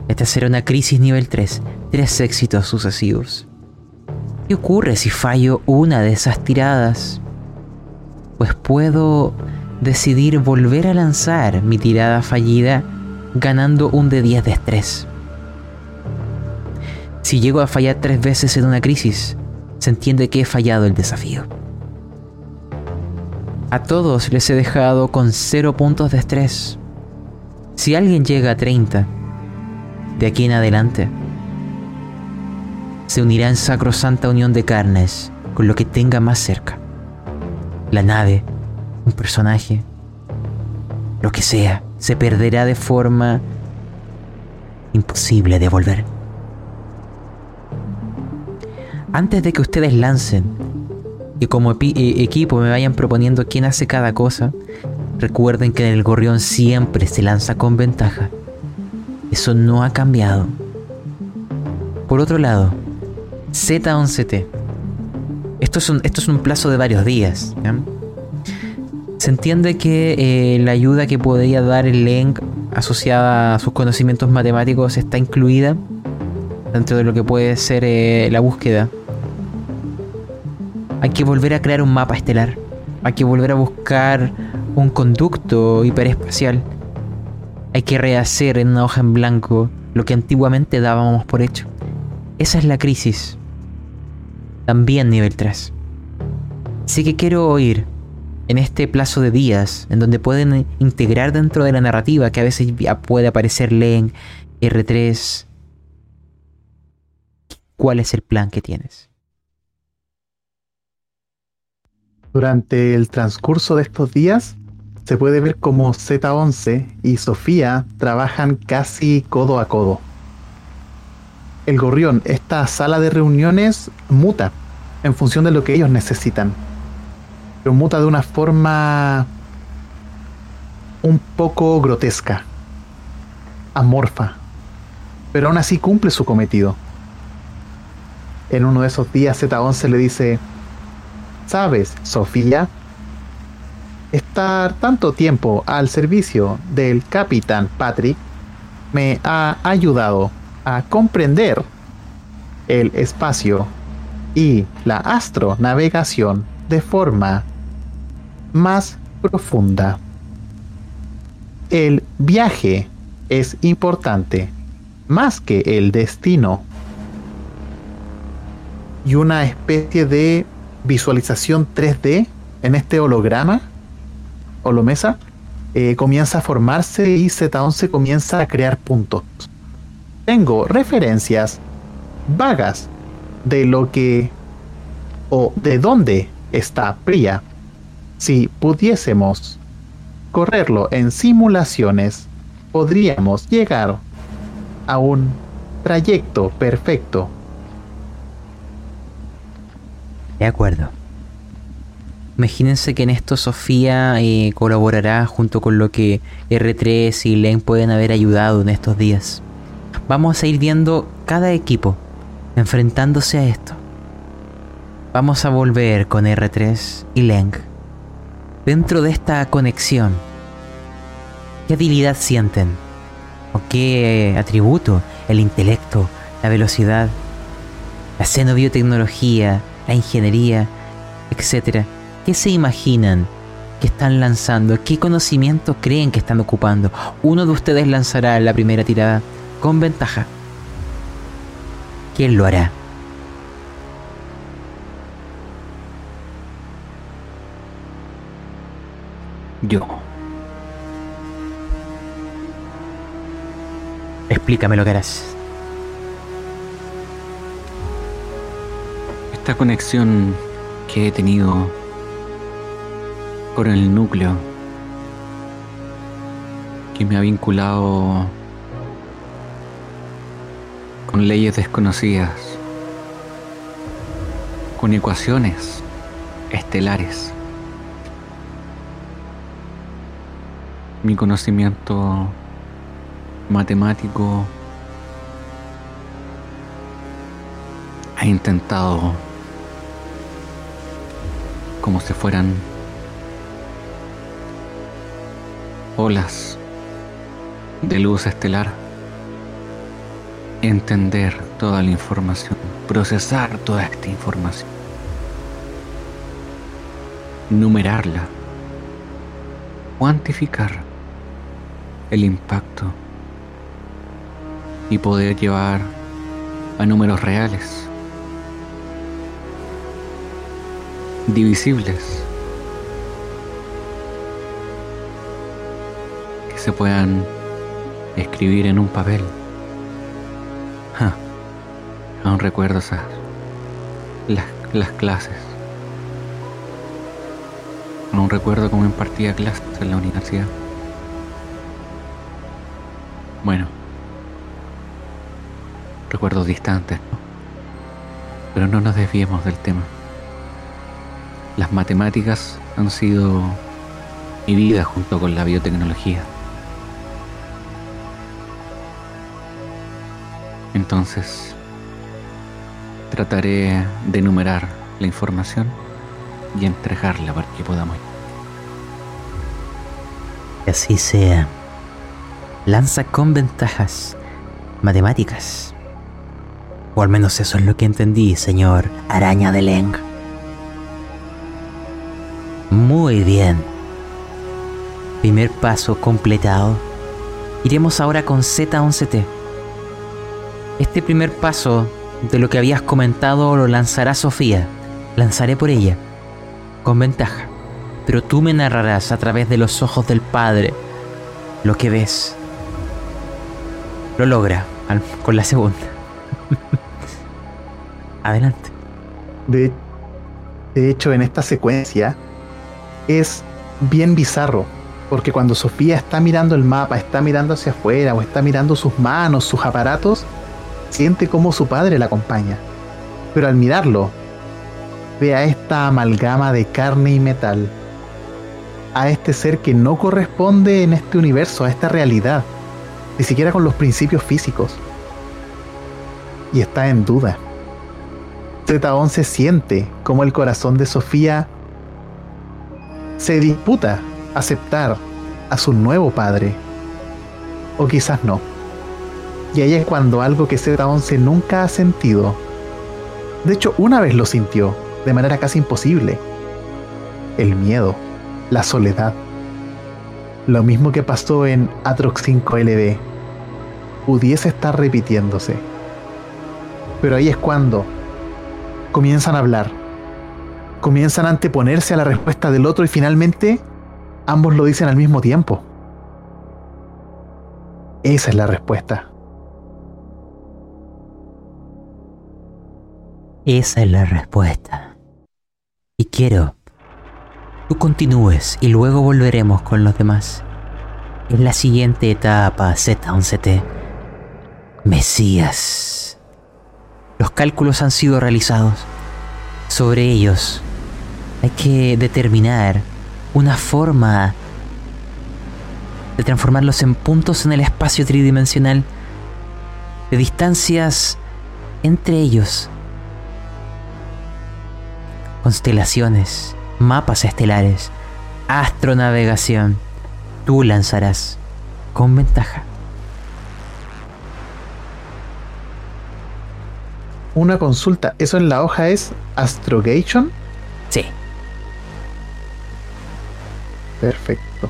Esta será una crisis nivel 3, tres éxitos sucesivos. ¿Qué ocurre si fallo una de esas tiradas? Pues puedo decidir volver a lanzar mi tirada fallida ganando un de 10 de estrés. Si llego a fallar tres veces en una crisis, se entiende que he fallado el desafío. A todos les he dejado con 0 puntos de estrés. Si alguien llega a 30, de aquí en adelante, se unirá en sacrosanta unión de carnes con lo que tenga más cerca. La nave, un personaje, lo que sea, se perderá de forma imposible de volver. Antes de que ustedes lancen y como eh, equipo me vayan proponiendo quién hace cada cosa, recuerden que el gorrión siempre se lanza con ventaja. Eso no ha cambiado. Por otro lado, Z11T. Esto es un, plazo de varios días. Se entiende que eh, la ayuda que podría dar el LENG asociada a sus conocimientos matemáticos está incluida dentro de lo que puede ser eh, la búsqueda. Hay que volver a crear un mapa estelar. Hay que volver a buscar un conducto hiperespacial. Hay que rehacer en una hoja en blanco lo que antiguamente dábamos por hecho. Esa es la crisis. También nivel 3. Así que quiero oír en este plazo de días, en donde pueden integrar dentro de la narrativa que a veces puede aparecer Len, R3, cuál es el plan que tienes. Durante el transcurso de estos días, se puede ver como Z11 y Sofía trabajan casi codo a codo. El gorrión, esta sala de reuniones, muta en función de lo que ellos necesitan. Pero muta de una forma un poco grotesca, amorfa, pero aún así cumple su cometido. En uno de esos días Z11 le dice, ¿Sabes, Sofía? Estar tanto tiempo al servicio del capitán Patrick me ha ayudado a comprender el espacio y la astronavegación de forma más profunda. El viaje es importante más que el destino. Y una especie de visualización 3D en este holograma, holomesa, eh, comienza a formarse y Z11 comienza a crear puntos. Tengo referencias vagas de lo que o de dónde está Priya. Si pudiésemos correrlo en simulaciones, podríamos llegar a un trayecto perfecto De acuerdo. Imagínense que en esto Sofía eh, colaborará junto con lo que R3 y Len pueden haber ayudado en estos días. Vamos a ir viendo cada equipo enfrentándose a esto. Vamos a volver con R3 y Leng. Dentro de esta conexión, ¿qué habilidad sienten? ¿O qué atributo? El intelecto, la velocidad, la xenobiotecnología, la ingeniería, etcétera. ¿Qué se imaginan que están lanzando? ¿Qué conocimiento creen que están ocupando? Uno de ustedes lanzará la primera tirada con ventaja. ¿Quién lo hará? Yo. Explícame lo que harás. Esta conexión que he tenido con el núcleo que me ha vinculado con leyes desconocidas, con ecuaciones estelares. Mi conocimiento matemático ha intentado como si fueran olas de luz estelar. Entender toda la información, procesar toda esta información, numerarla, cuantificar el impacto y poder llevar a números reales, divisibles, que se puedan escribir en un papel. Aún recuerdo esas. Las, las clases. Aún recuerdo cómo impartía clases en la universidad. Bueno. Recuerdos distantes, ¿no? Pero no nos desviemos del tema. Las matemáticas han sido mi vida junto con la biotecnología. Entonces, Trataré de enumerar la información y entregarla para que podamos. Que así sea. Lanza con ventajas matemáticas. O al menos eso es lo que entendí, señor Araña de Leng. Muy bien. Primer paso completado. Iremos ahora con Z11T. Este primer paso de lo que habías comentado lo lanzará Sofía. Lanzaré por ella, con ventaja. Pero tú me narrarás a través de los ojos del Padre lo que ves. Lo logra con la segunda. Adelante. De, de hecho, en esta secuencia es bien bizarro. Porque cuando Sofía está mirando el mapa, está mirando hacia afuera o está mirando sus manos, sus aparatos, siente como su padre la acompaña. Pero al mirarlo, ve a esta amalgama de carne y metal, a este ser que no corresponde en este universo, a esta realidad, ni siquiera con los principios físicos. Y está en duda. Z11 siente como el corazón de Sofía se disputa aceptar a su nuevo padre. O quizás no. Y ahí es cuando algo que Z11 nunca ha sentido. De hecho, una vez lo sintió, de manera casi imposible. El miedo, la soledad. Lo mismo que pasó en Atrox 5 LB. Pudiese estar repitiéndose. Pero ahí es cuando comienzan a hablar. Comienzan a anteponerse a la respuesta del otro y finalmente ambos lo dicen al mismo tiempo. Esa es la respuesta. Esa es la respuesta. Y quiero tú continúes y luego volveremos con los demás. En la siguiente etapa, Z11T. Mesías. Los cálculos han sido realizados. Sobre ellos hay que determinar una forma de transformarlos en puntos en el espacio tridimensional, de distancias entre ellos constelaciones, mapas estelares, astronavegación, tú lanzarás con ventaja. Una consulta, ¿eso en la hoja es Astrogation? Perfecto.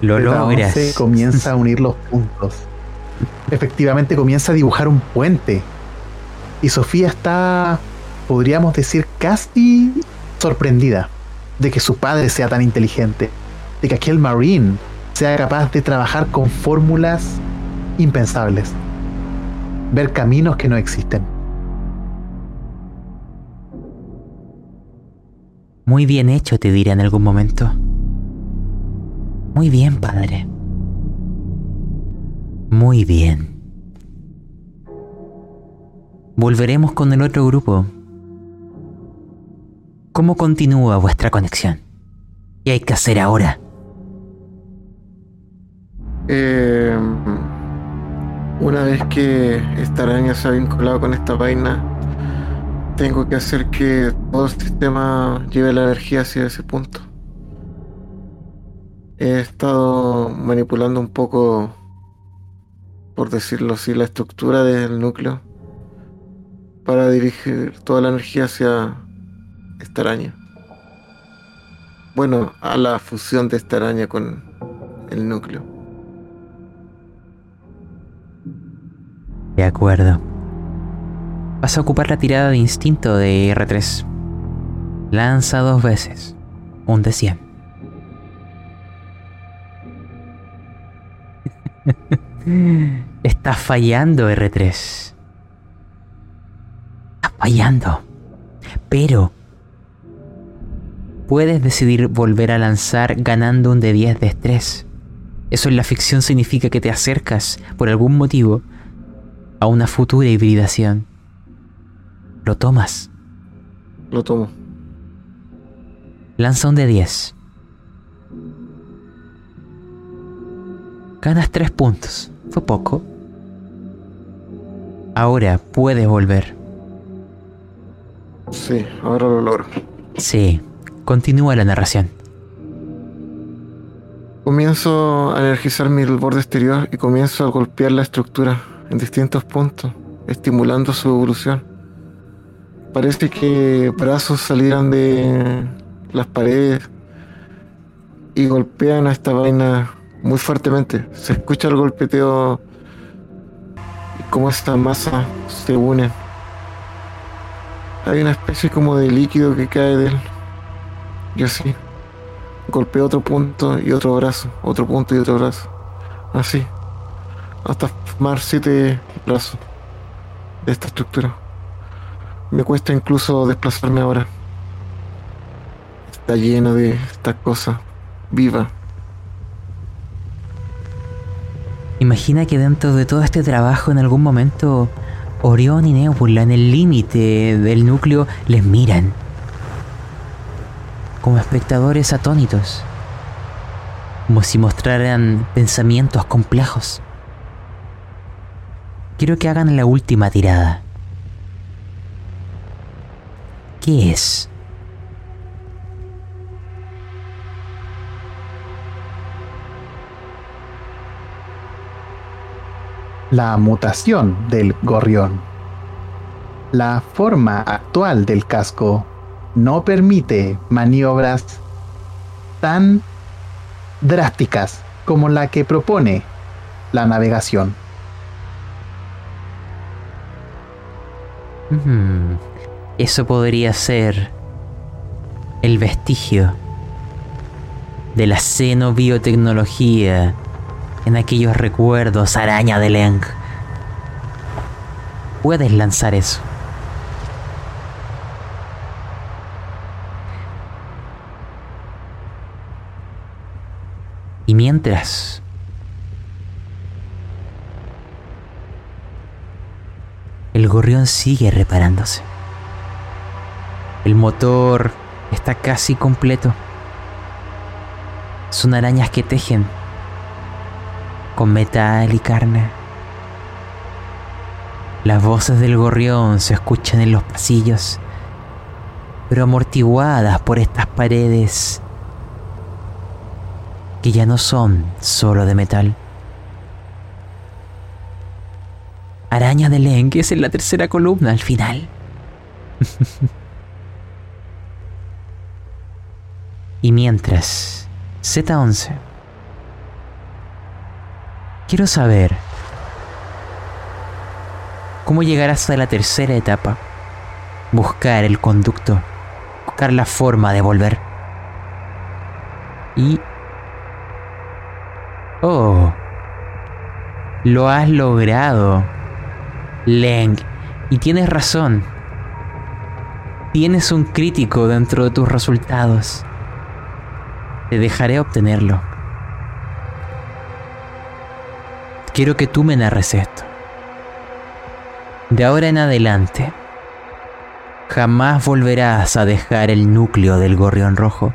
Lo logras. comienza a unir los puntos. Efectivamente comienza a dibujar un puente. Y Sofía está, podríamos decir, casi sorprendida de que su padre sea tan inteligente. De que aquel Marine sea capaz de trabajar con fórmulas impensables, ver caminos que no existen. Muy bien hecho, te diré en algún momento. Muy bien, padre. Muy bien. Volveremos con el otro grupo. ¿Cómo continúa vuestra conexión? ¿Qué hay que hacer ahora? Eh, una vez que esta araña se ha vinculado con esta vaina, tengo que hacer que todo el sistema lleve la energía hacia ese punto. He estado manipulando un poco, por decirlo así, la estructura del núcleo para dirigir toda la energía hacia esta araña. Bueno, a la fusión de esta araña con el núcleo. De acuerdo. Vas a ocupar la tirada de instinto de R3. Lanza dos veces. Un de 100. Estás fallando, R3. Estás fallando. Pero puedes decidir volver a lanzar ganando un de 10 de estrés. Eso en la ficción significa que te acercas, por algún motivo, a una futura hibridación. ¿Lo tomas? Lo tomo. Lanza un de 10. Ganas 3 puntos. Fue poco. Ahora puedes volver. Sí, ahora lo logro. Sí, continúa la narración. Comienzo a energizar mi borde exterior y comienzo a golpear la estructura en distintos puntos, estimulando su evolución. Parece que brazos salieran de las paredes y golpean a esta vaina muy fuertemente. Se escucha el golpeteo y cómo esta masa se une. Hay una especie como de líquido que cae de él. Y así. Golpea otro punto y otro brazo, otro punto y otro brazo. Así. Hasta formar siete brazos de esta estructura. Me cuesta incluso desplazarme ahora. Está lleno de esta cosa viva. Imagina que dentro de todo este trabajo en algún momento Orión y Nebula en el límite del núcleo les miran como espectadores atónitos, como si mostraran pensamientos complejos. Quiero que hagan la última tirada. ¿Qué es? La mutación del gorrión. La forma actual del casco no permite maniobras tan drásticas como la que propone la navegación. Eso podría ser el vestigio de la xenobiotecnología en aquellos recuerdos araña de Leng. Puedes lanzar eso. Y mientras el gorrión sigue reparándose. El motor está casi completo. Son arañas que tejen con metal y carne. Las voces del gorrión se escuchan en los pasillos, pero amortiguadas por estas paredes que ya no son solo de metal. Araña de Len, que es en la tercera columna al final. y mientras, Z11, quiero saber cómo llegar hasta la tercera etapa. Buscar el conducto, buscar la forma de volver. Y Oh, lo has logrado, Leng. Y tienes razón. Tienes un crítico dentro de tus resultados. Te dejaré obtenerlo. Quiero que tú me narres esto. De ahora en adelante, jamás volverás a dejar el núcleo del gorrión rojo.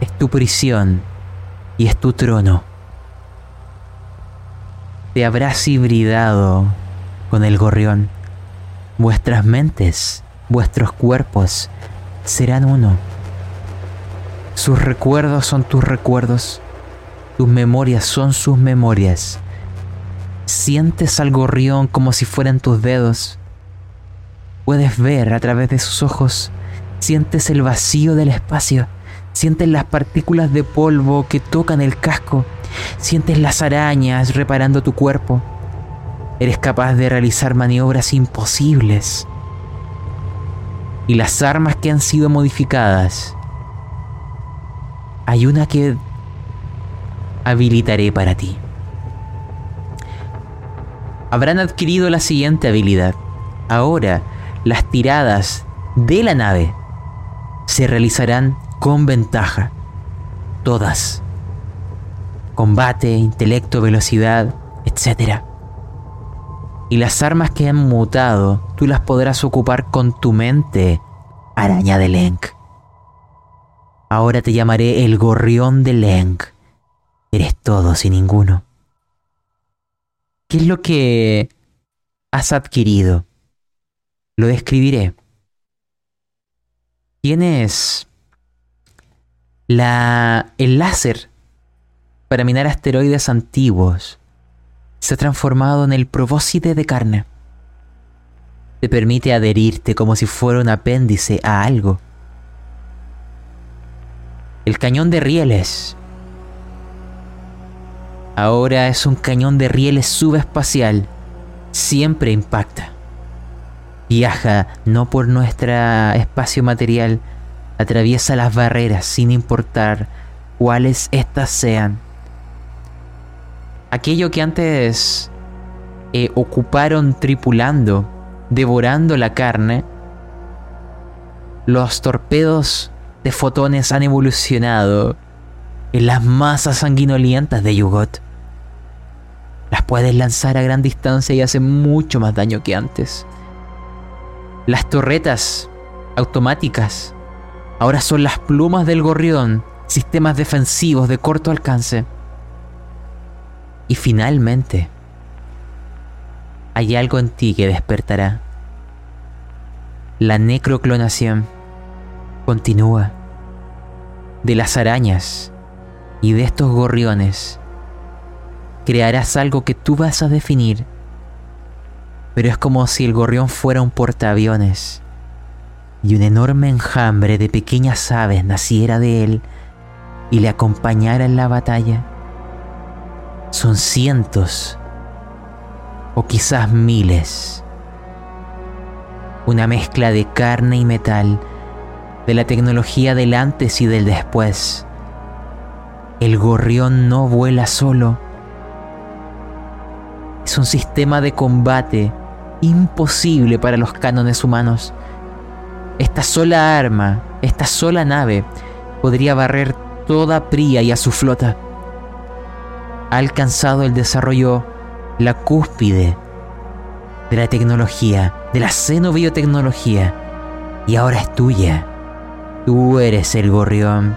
Es tu prisión y es tu trono. Te habrás hibridado con el gorrión. Vuestras mentes, vuestros cuerpos serán uno. Sus recuerdos son tus recuerdos. Tus memorias son sus memorias. Sientes al gorrión como si fueran tus dedos. Puedes ver a través de sus ojos. Sientes el vacío del espacio. Sientes las partículas de polvo que tocan el casco. Sientes las arañas reparando tu cuerpo. Eres capaz de realizar maniobras imposibles. Y las armas que han sido modificadas. Hay una que habilitaré para ti. Habrán adquirido la siguiente habilidad. Ahora, las tiradas de la nave se realizarán con ventaja. Todas. Combate, intelecto, velocidad, etc. Y las armas que han mutado, tú las podrás ocupar con tu mente, araña de Lenk. Ahora te llamaré el gorrión de Lenk. Eres todo sin ninguno. ¿Qué es lo que has adquirido? Lo describiré. Tienes la, el láser para minar asteroides antiguos. Se ha transformado en el probóscide de carne. Te permite adherirte como si fuera un apéndice a algo. El cañón de rieles Ahora es un cañón de rieles subespacial. Siempre impacta. Viaja no por nuestro espacio material, atraviesa las barreras sin importar cuáles éstas sean. Aquello que antes eh, ocuparon tripulando, devorando la carne, los torpedos de fotones han evolucionado en las masas sanguinolientas de Yugot. Las puedes lanzar a gran distancia y hacen mucho más daño que antes. Las torretas automáticas ahora son las plumas del gorrión, sistemas defensivos de corto alcance. Y finalmente, hay algo en ti que despertará. La necroclonación continúa. De las arañas y de estos gorriones crearás algo que tú vas a definir. Pero es como si el gorrión fuera un portaaviones y un enorme enjambre de pequeñas aves naciera de él y le acompañara en la batalla. Son cientos o quizás miles. Una mezcla de carne y metal, de la tecnología del antes y del después. El gorrión no vuela solo es un sistema de combate imposible para los cánones humanos. Esta sola arma, esta sola nave, podría barrer toda Pría y a su flota. Ha alcanzado el desarrollo la cúspide de la tecnología, de la xenobiotecnología, y ahora es tuya. Tú eres el gorrión,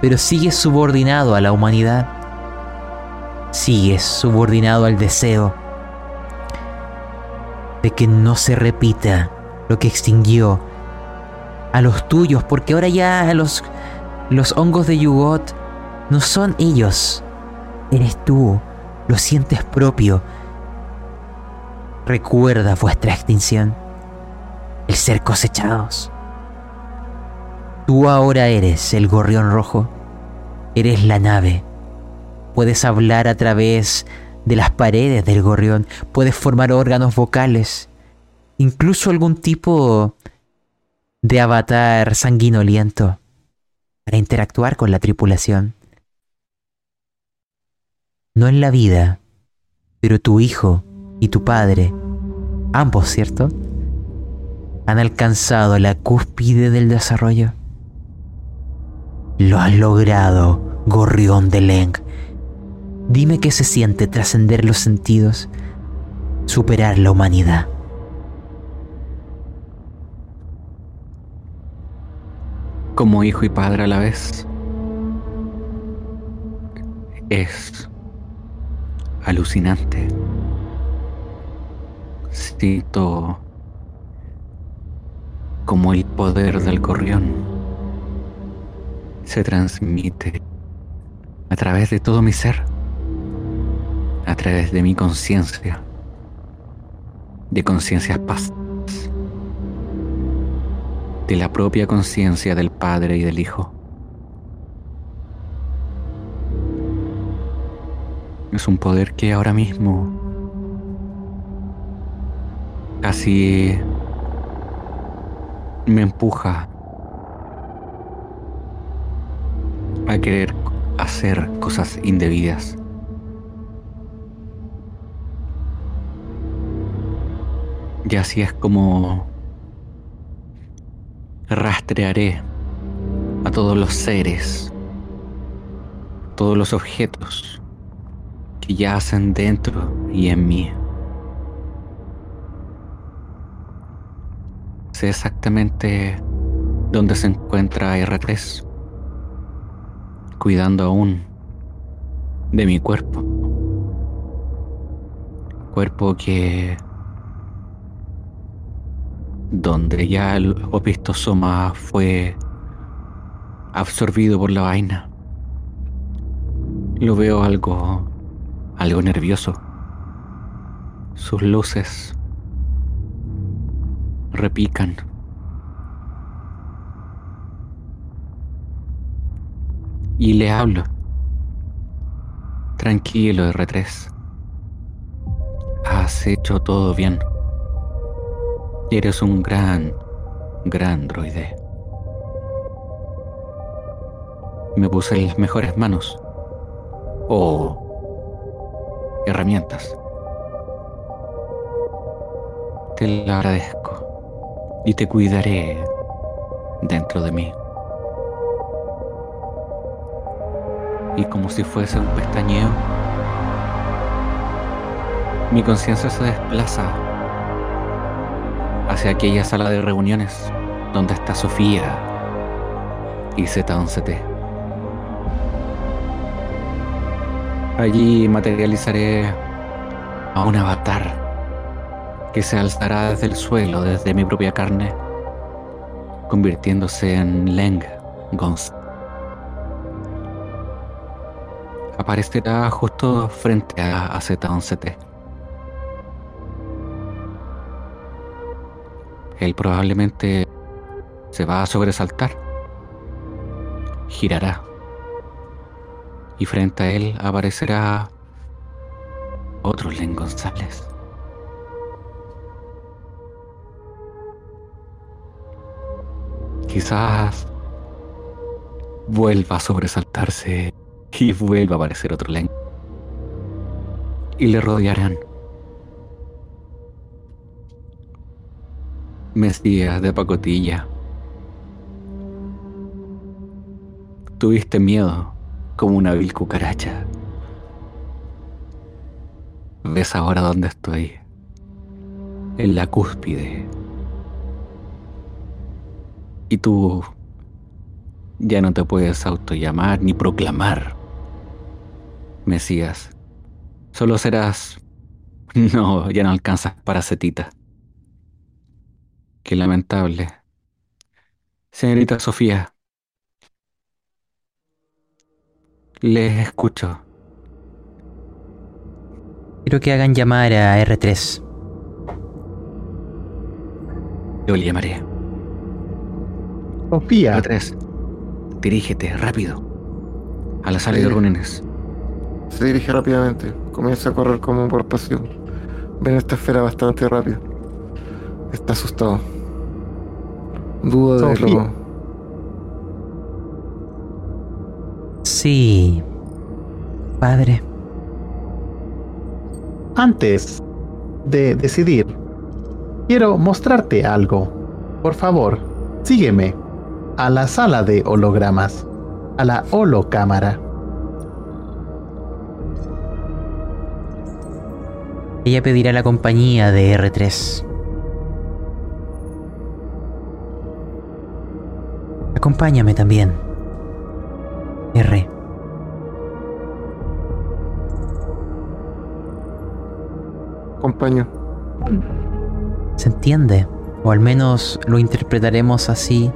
pero sigues subordinado a la humanidad sigues subordinado al deseo de que no se repita lo que extinguió a los tuyos, porque ahora ya los, los hongos de Yugot no son ellos, eres tú, lo sientes propio. Recuerda vuestra extinción, el ser cosechados. Tú ahora eres el gorrión rojo, eres la nave Puedes hablar a través de las paredes del gorrión, puedes formar órganos vocales, incluso algún tipo avatar sanguinoliento para interactuar con la tripulación. no en la vida, pero tu hijo y tu padre, ambos, ¿cierto? Han alcanzado la cúspide del desarrollo. Lo has logrado, gorrión de Leng. Dime qué se siente trascender los sentidos, superar la humanidad. Como hijo y padre a la vez. Es alucinante. Siento como el poder del gorrión se transmite a través de todo mi ser, a través de mi conciencia, de conciencias pasadas, de la propia conciencia del Padre y del Hijo. Es un poder que ahora mismo casi me empuja a querer hacer cosas indebidas. Y así es como rastrearé a todos los seres, todos los objetos que yacen dentro y en mí. Sé exactamente dónde se encuentra R3, cuidando aún de mi cuerpo. Cuerpo que... donde ya el opistosoma fue absorbido por la vaina. Lo veo algo... algo nervioso. Sus luces repican. Y le hablo. Tranquilo, R3. Has hecho todo bien. Eres un gran, gran droide. Me puse las mejores manos. O herramientas. Te lo agradezco y te cuidaré dentro de mí. Y como si fuese un pestañeo, mi conciencia se desplaza hacia aquella sala de reuniones donde está Sofía y Z11T. Allí materializaré a un avatar que se alzará desde el suelo, desde mi propia carne, convirtiéndose en Leng Gons. Aparecerá justo frente a, Z11T. Él probablemente se va a sobresaltar, girará, y frente a él aparecerá otro Len González. quizás vuelva a sobresaltarse y vuelva a aparecer otro Len. Y le rodearán. Mesías de pacotilla. Tuviste miedo como una vil cucaracha. ¿Ves ahora dónde estoy? En la cúspide y tú ya no te puedes autollamar ni proclamar Mesías. Solo serás... No, ya no alcanzas para Cetita. Qué lamentable. Señorita Sofía. Les escucho. Quiero que hagan llamar a R3. Yo le llamaré. Sofía. tres. Dirígete rápido a la sala de reuniones. Se dirige rápidamente. Comienza a correr como por pasión. Ven esta esfera bastante rápido. Está asustado. Duda de lo. Sí. Padre. antes de decidir, quiero mostrarte algo. Por favor, sígueme a la sala de hologramas, a la holocámara. Ella pedirá la compañía de R3. Acompáñame también. R. Acompaño. ¿Se entiende? O al menos lo interpretaremos así,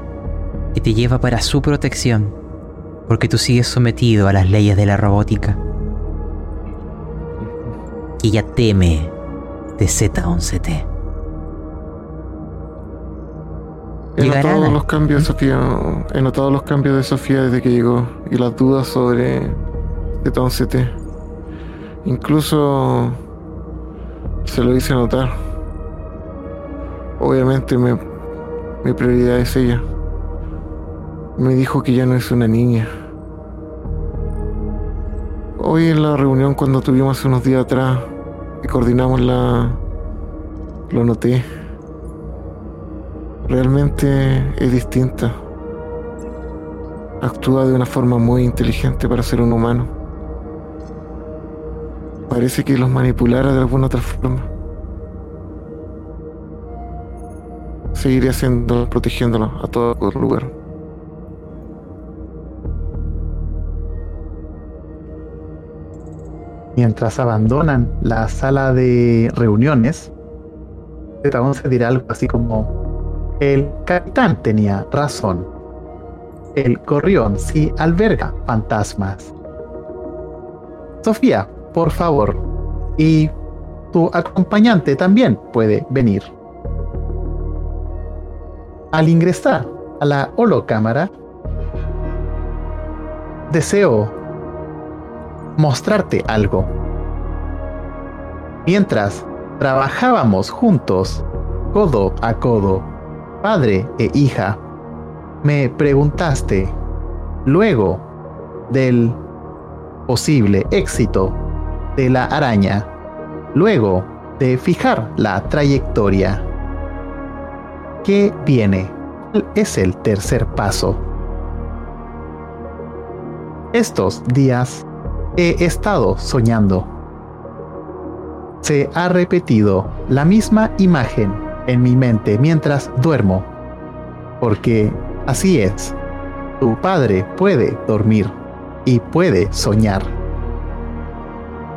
que te lleva para su protección, porque tú sigues sometido a las leyes de la robótica. Ella teme de Z11T. He notado los cambios de Sofía. He notado los cambios de Sofía desde que llegó y las dudas sobre Z11T. Incluso se lo hice notar. Obviamente me- mi prioridad es ella. Me dijo que ya no es una niña. Hoy en la reunión cuando tuvimos hace unos días atrás y coordinamos la... Lo noté. Realmente es distinta. Actúa de una forma muy inteligente para ser un humano. Parece que los manipulara de alguna otra forma. Seguiré haciendo, protegiéndolo a todo lugar. Mientras abandonan la sala de reuniones, Z11 dirá algo así como, el capitán tenía razón. El gorrión sí alberga fantasmas. Sofía, por favor. Y tu acompañante también puede venir. Al ingresar a la holocámara, deseo mostrarte algo. Mientras trabajábamos juntos, codo a codo, padre e hija, me preguntaste, luego del posible éxito de la araña, luego de fijar la trayectoria, ¿qué viene? ¿Cuál es el tercer paso? Estos días he estado soñando. Se ha repetido la misma imagen en mi mente mientras duermo, porque así es. Tu padre puede dormir y puede soñar.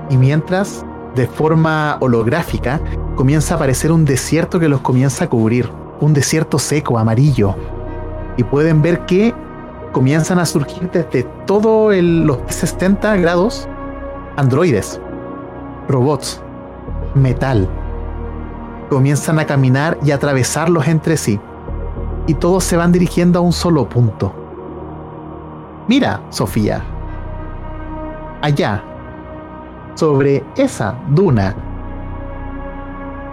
Y mientras, de forma holográfica, comienza a aparecer un desierto que los comienza a cubrir, un desierto seco, amarillo. Y pueden ver que comienzan a surgir desde todo el- los 60 grados androides, robots, metal. Comienzan a caminar y atravesarlos entre sí. Y todos se van dirigiendo a un solo punto. Mira, Sofía. Allá, sobre esa duna,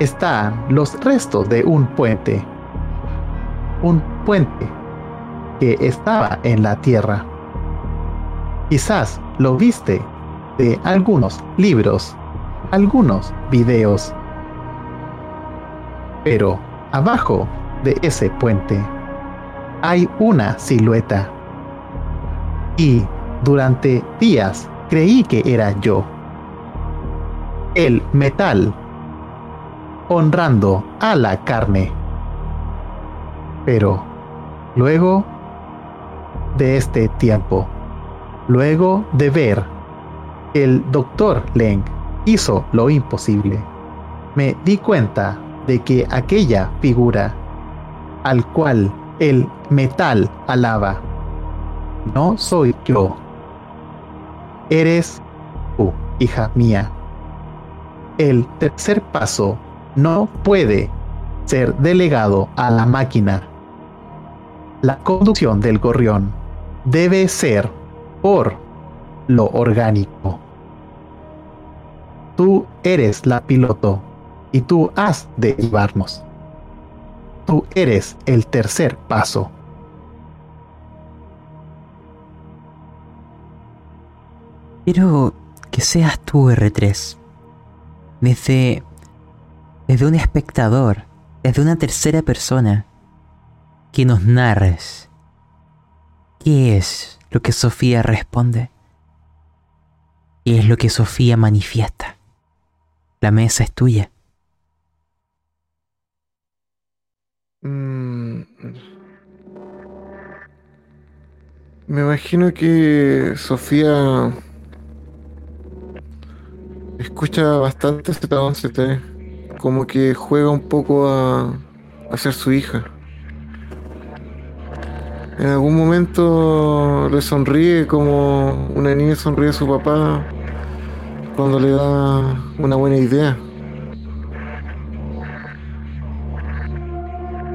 están los restos de un puente. Un puente que estaba en la tierra. Quizás lo viste de algunos libros, algunos videos. Pero abajo de ese puente hay una silueta. Y durante días creí que era yo. El metal honrando a la carne. Pero luego de este tiempo, luego de ver el doctor Leng hizo lo imposible, me di cuenta de que aquella figura al cual el metal alaba, no soy yo. Eres tú, hija mía. El tercer paso no puede ser delegado a la máquina. La conducción del gorrión debe ser por lo orgánico. Tú eres la piloto y tú has de llevarnos. Tú eres el tercer paso. Quiero que seas tú R3. desde, desde un espectador, desde una tercera persona, que nos narres qué es lo que Sofía responde, qué es lo que Sofía manifiesta. La mesa es tuya. Mm. Me imagino que Sofía escucha bastante Z11T, como que juega un poco a, a ser su hija. En algún momento le sonríe como una niña sonríe a su papá cuando le da una buena idea.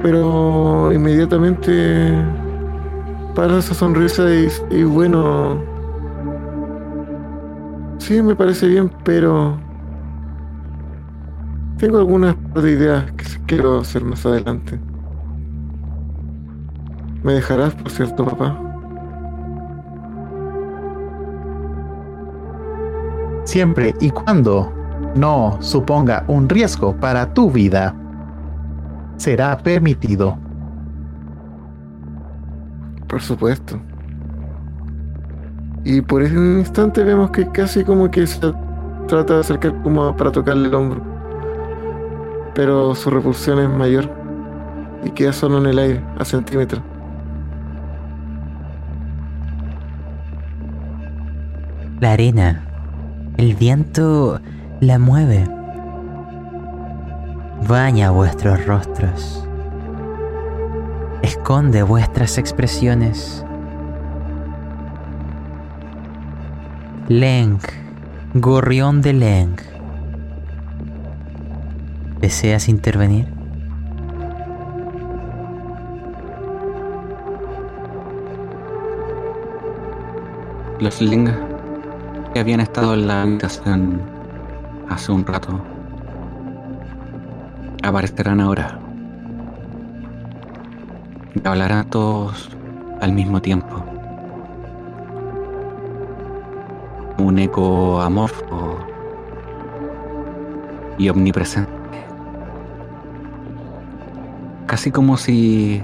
Pero inmediatamente para esa sonrisa y, bueno, sí me parece bien, pero tengo algunas ideas que quiero hacer más adelante. ¿Me dejarás, por cierto, papá? Siempre y cuando no suponga un riesgo para tu vida, será permitido. Por supuesto. Y por ese instante vemos que casi como que se trata de acercar como para tocarle el hombro. Pero su repulsión es mayor y queda solo en el aire, a centímetros. La arena, el viento la mueve. Baña vuestros rostros. Esconde vuestras expresiones. Leng, gorrión de Leng. ¿Deseas intervenir? Los Ling que habían estado en la habitación hace un rato aparecerán ahora. Y hablarán todos al mismo tiempo. Un eco amorfo y omnipresente. Casi como si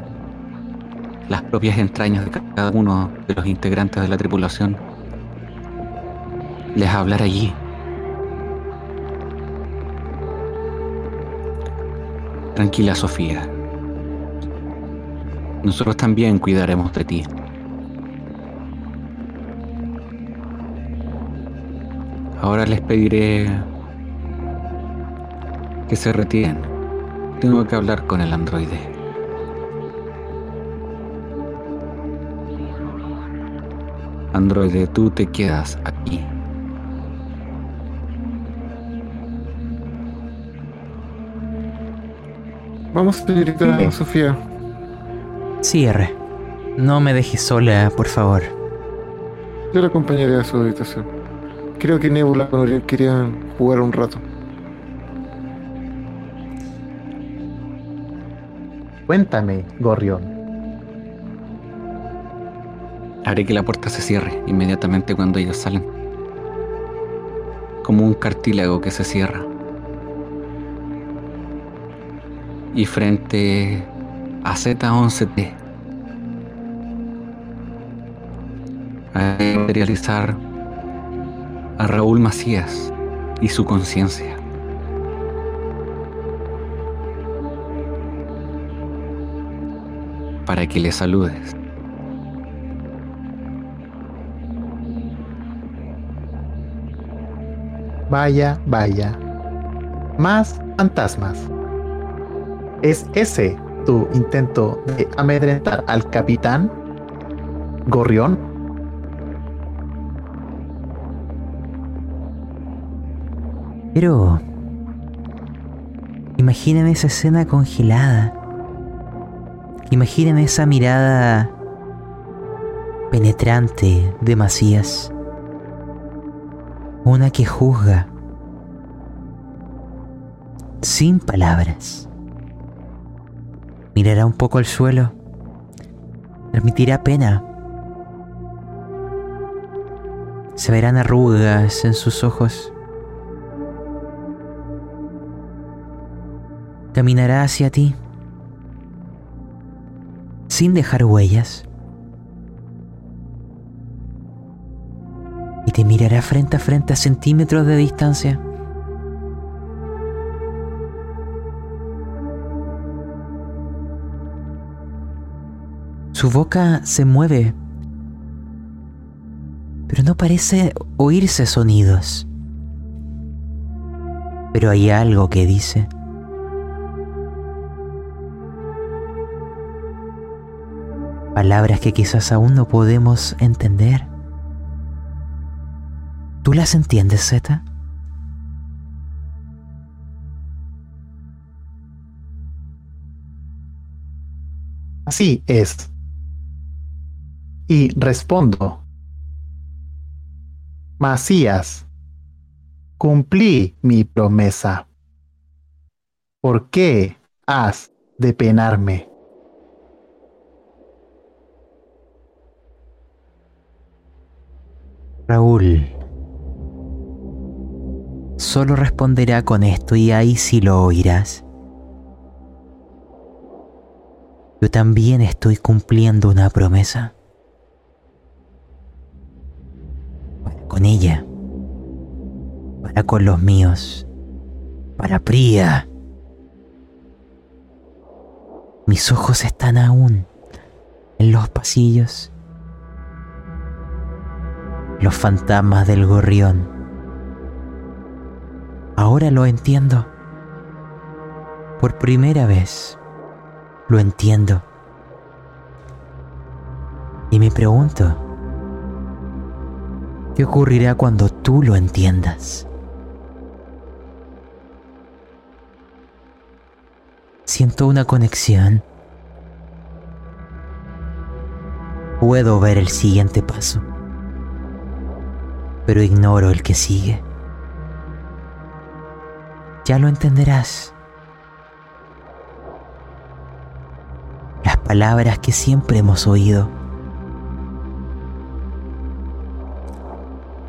las propias entrañas de cada uno de los integrantes de la tripulación les hablara allí. Tranquila, Sofía. Nosotros también cuidaremos de ti. Ahora les pediré que se retiren. Tengo que hablar con el androide. Androide, tú te quedas aquí. Vamos, señorita Sí. Sofía. Cierre. No me dejes sola, por favor. Yo la acompañaré a su habitación. Creo que Nebula querían jugar un rato. Cuéntame, Gorrión. Haré que la puerta se cierre inmediatamente cuando ellos salen. Como un cartílago que se cierra. Y frente a Z11T. A materializar a Raúl Macías y su conciencia. Para que le saludes. Vaya, vaya. Más fantasmas. ¿Es ese tu intento de amedrentar al capitán? Gorrión. Pero... Imaginen esa escena congelada. Imaginen esa mirada penetrante de Macías. Una que juzga. Sin palabras. Mirará un poco al suelo. Transmitirá pena. Se verán arrugas en sus ojos. caminará hacia ti sin dejar huellas y te mirará frente a frente a centímetros de distancia. Su boca se mueve, pero no parece oírse sonidos. Pero hay algo que dice. Palabras que quizás aún no podemos entender. ¿Tú las entiendes, Zeta? Así es. Y respondo. Macías, cumplí mi promesa. ¿Por qué has de penarme? Raúl solo responderá con esto y ahí sí lo oirás. Yo también estoy cumpliendo una promesa. Con ella. Para con los míos. Para Priya. Mis ojos están aún en los pasillos. Los fantasmas del gorrión. Ahora lo entiendo. Por primera vez lo entiendo. Y me pregunto, ¿qué ocurrirá cuando tú lo entiendas? Siento una conexión. Puedo ver el siguiente paso, pero ignoro el que sigue. Ya lo entenderás. Las palabras que siempre hemos oído.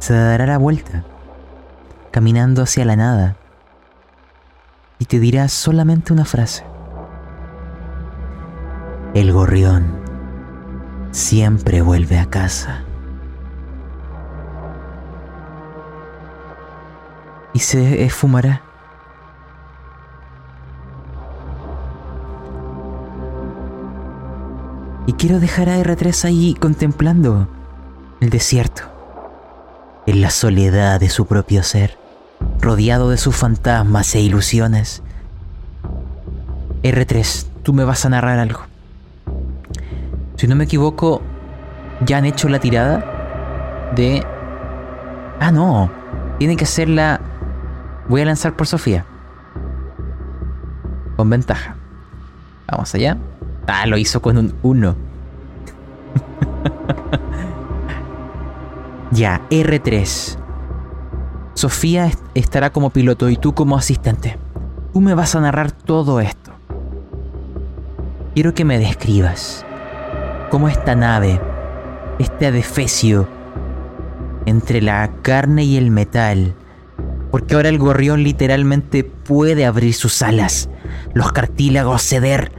Se dará la vuelta, caminando hacia la nada, y te dirá solamente una frase. El gorrión siempre vuelve a casa. Y se esfumará. Y quiero dejar a R3 ahí contemplando el desierto, en la soledad de su propio ser, rodeado de sus fantasmas e ilusiones. R3, tú me vas a narrar algo. Si no me equivoco, ya han hecho la tirada de... Ah, no. Tiene que ser la... Voy a lanzar por Sofía. Con ventaja. Vamos allá. Ah, lo hizo con un 1. Ya, R3. Sofía estará como piloto y tú como asistente. Tú me vas a narrar todo esto. Quiero que me describas cómo esta nave, este adefesio entre la carne y el metal, porque ahora el gorrión literalmente puede abrir sus alas, los cartílagos ceder,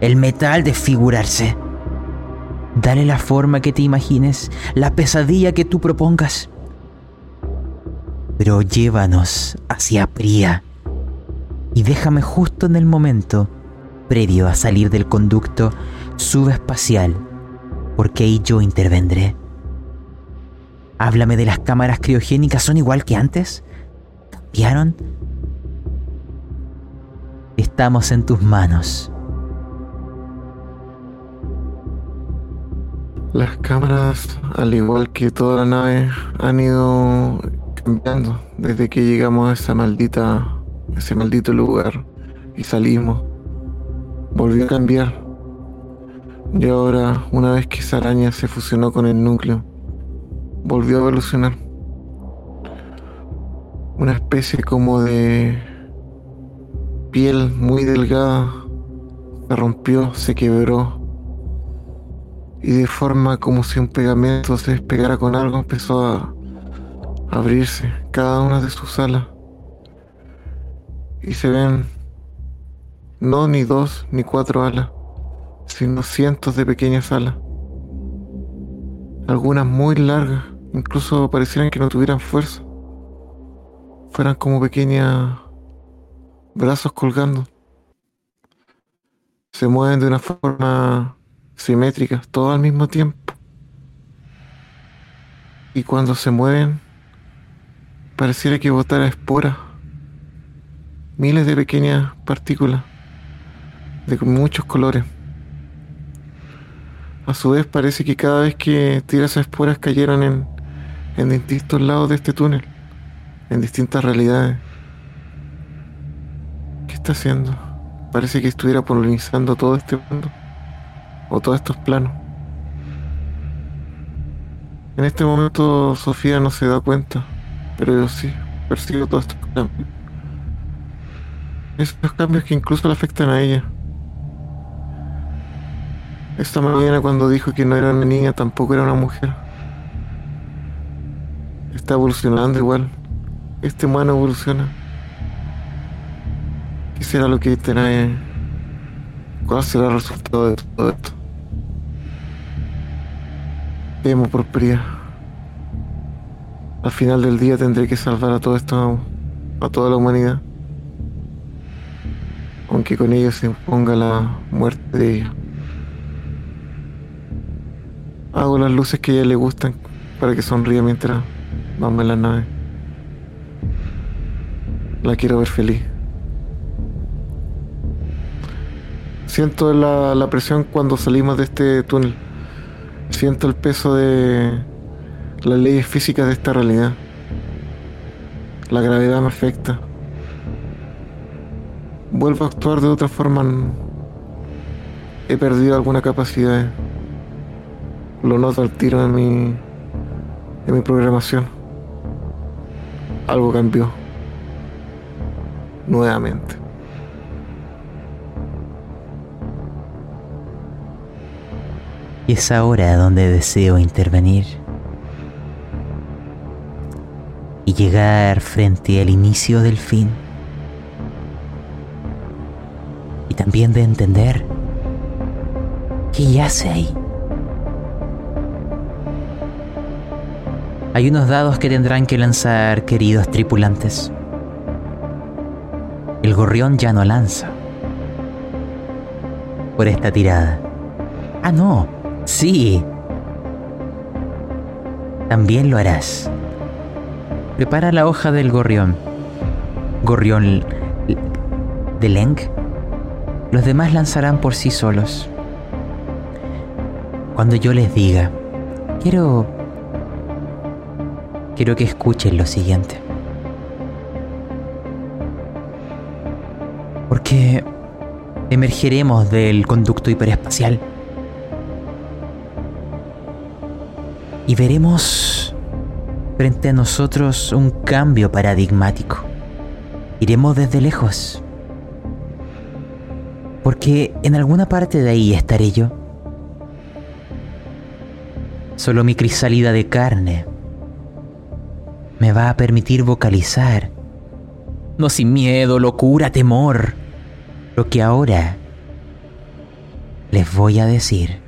el metal desfigurarse. Dale la forma que te imagines, la pesadilla que tú propongas. Pero llévanos hacia Pría y déjame justo en el momento previo a salir del conducto subespacial, porque ahí yo intervendré. Háblame de las cámaras criogénicas, ¿son igual que antes? ¿Cambiaron? Estamos en tus manos. Las cámaras, al igual que toda la nave, han ido cambiando desde que llegamos a esa maldita, ese maldito lugar y salimos. Volvió a cambiar. Y ahora, una vez que esa araña se fusionó con el núcleo, volvió a evolucionar. Una especie como de piel muy delgada se rompió, se quebró y de forma como si un pegamento se despegara con algo empezó a abrirse cada una de sus alas y se ven No ni dos ni cuatro alas, sino cientos de pequeñas alas. Algunas muy largas, incluso parecieran que no tuvieran fuerza. Fueran como pequeñas brazos colgando. Se mueven de una forma simétrica, todo al mismo tiempo. Y cuando se mueven, pareciera que botara esporas. Miles de pequeñas partículas de muchos colores. A su vez parece que cada vez que tira esas esporas cayeran en, en distintos lados de este túnel, en distintas realidades. ¿Qué está haciendo? Parece que estuviera polinizando todo este mundo, o todos estos planos. En este momento Sofía no se da cuenta, pero yo sí percibo todos estos cambios. Esos cambios que incluso le afectan a ella. Esta mañana cuando dijo que no era una niña tampoco era una mujer. Está evolucionando igual. Este humano evoluciona. ¿Qué será lo que tendrá? ¿Cuál será el resultado de todo esto? Temo por Priya. Al final del día tendré que salvar a todo esto, a toda la humanidad. Aunque con ello se imponga la muerte de ella. Hago las luces que ella le gustan para que sonríe mientras vamos en la nave. La quiero ver feliz. Siento la presión cuando salimos de este túnel. Siento el peso de las leyes físicas de esta realidad. La gravedad me afecta. Vuelvo a actuar de otra forma. He perdido alguna capacidad. Lo noto al tiro en mi, en mi programación. Algo cambió. Nuevamente. Y es ahora donde deseo intervenir. Y llegar frente al inicio del fin. Y también de entender qué yace ahí. Hay unos dados que tendrán que lanzar, queridos tripulantes. El gorrión ya no lanza. Por esta tirada. Ah, no. Sí. También lo harás. Prepara la hoja del gorrión. Gorrión de Leng. Los demás lanzarán por sí solos. Cuando yo les diga, quiero... Quiero que escuchen lo siguiente. Porque emergeremos del conducto hiperespacial y veremos frente a nosotros un cambio paradigmático. Iremos desde lejos. Porque en alguna parte de ahí estaré yo. Solo mi crisálida de carne me va a permitir vocalizar, no sin miedo, locura, temor, lo que ahora les voy a decir.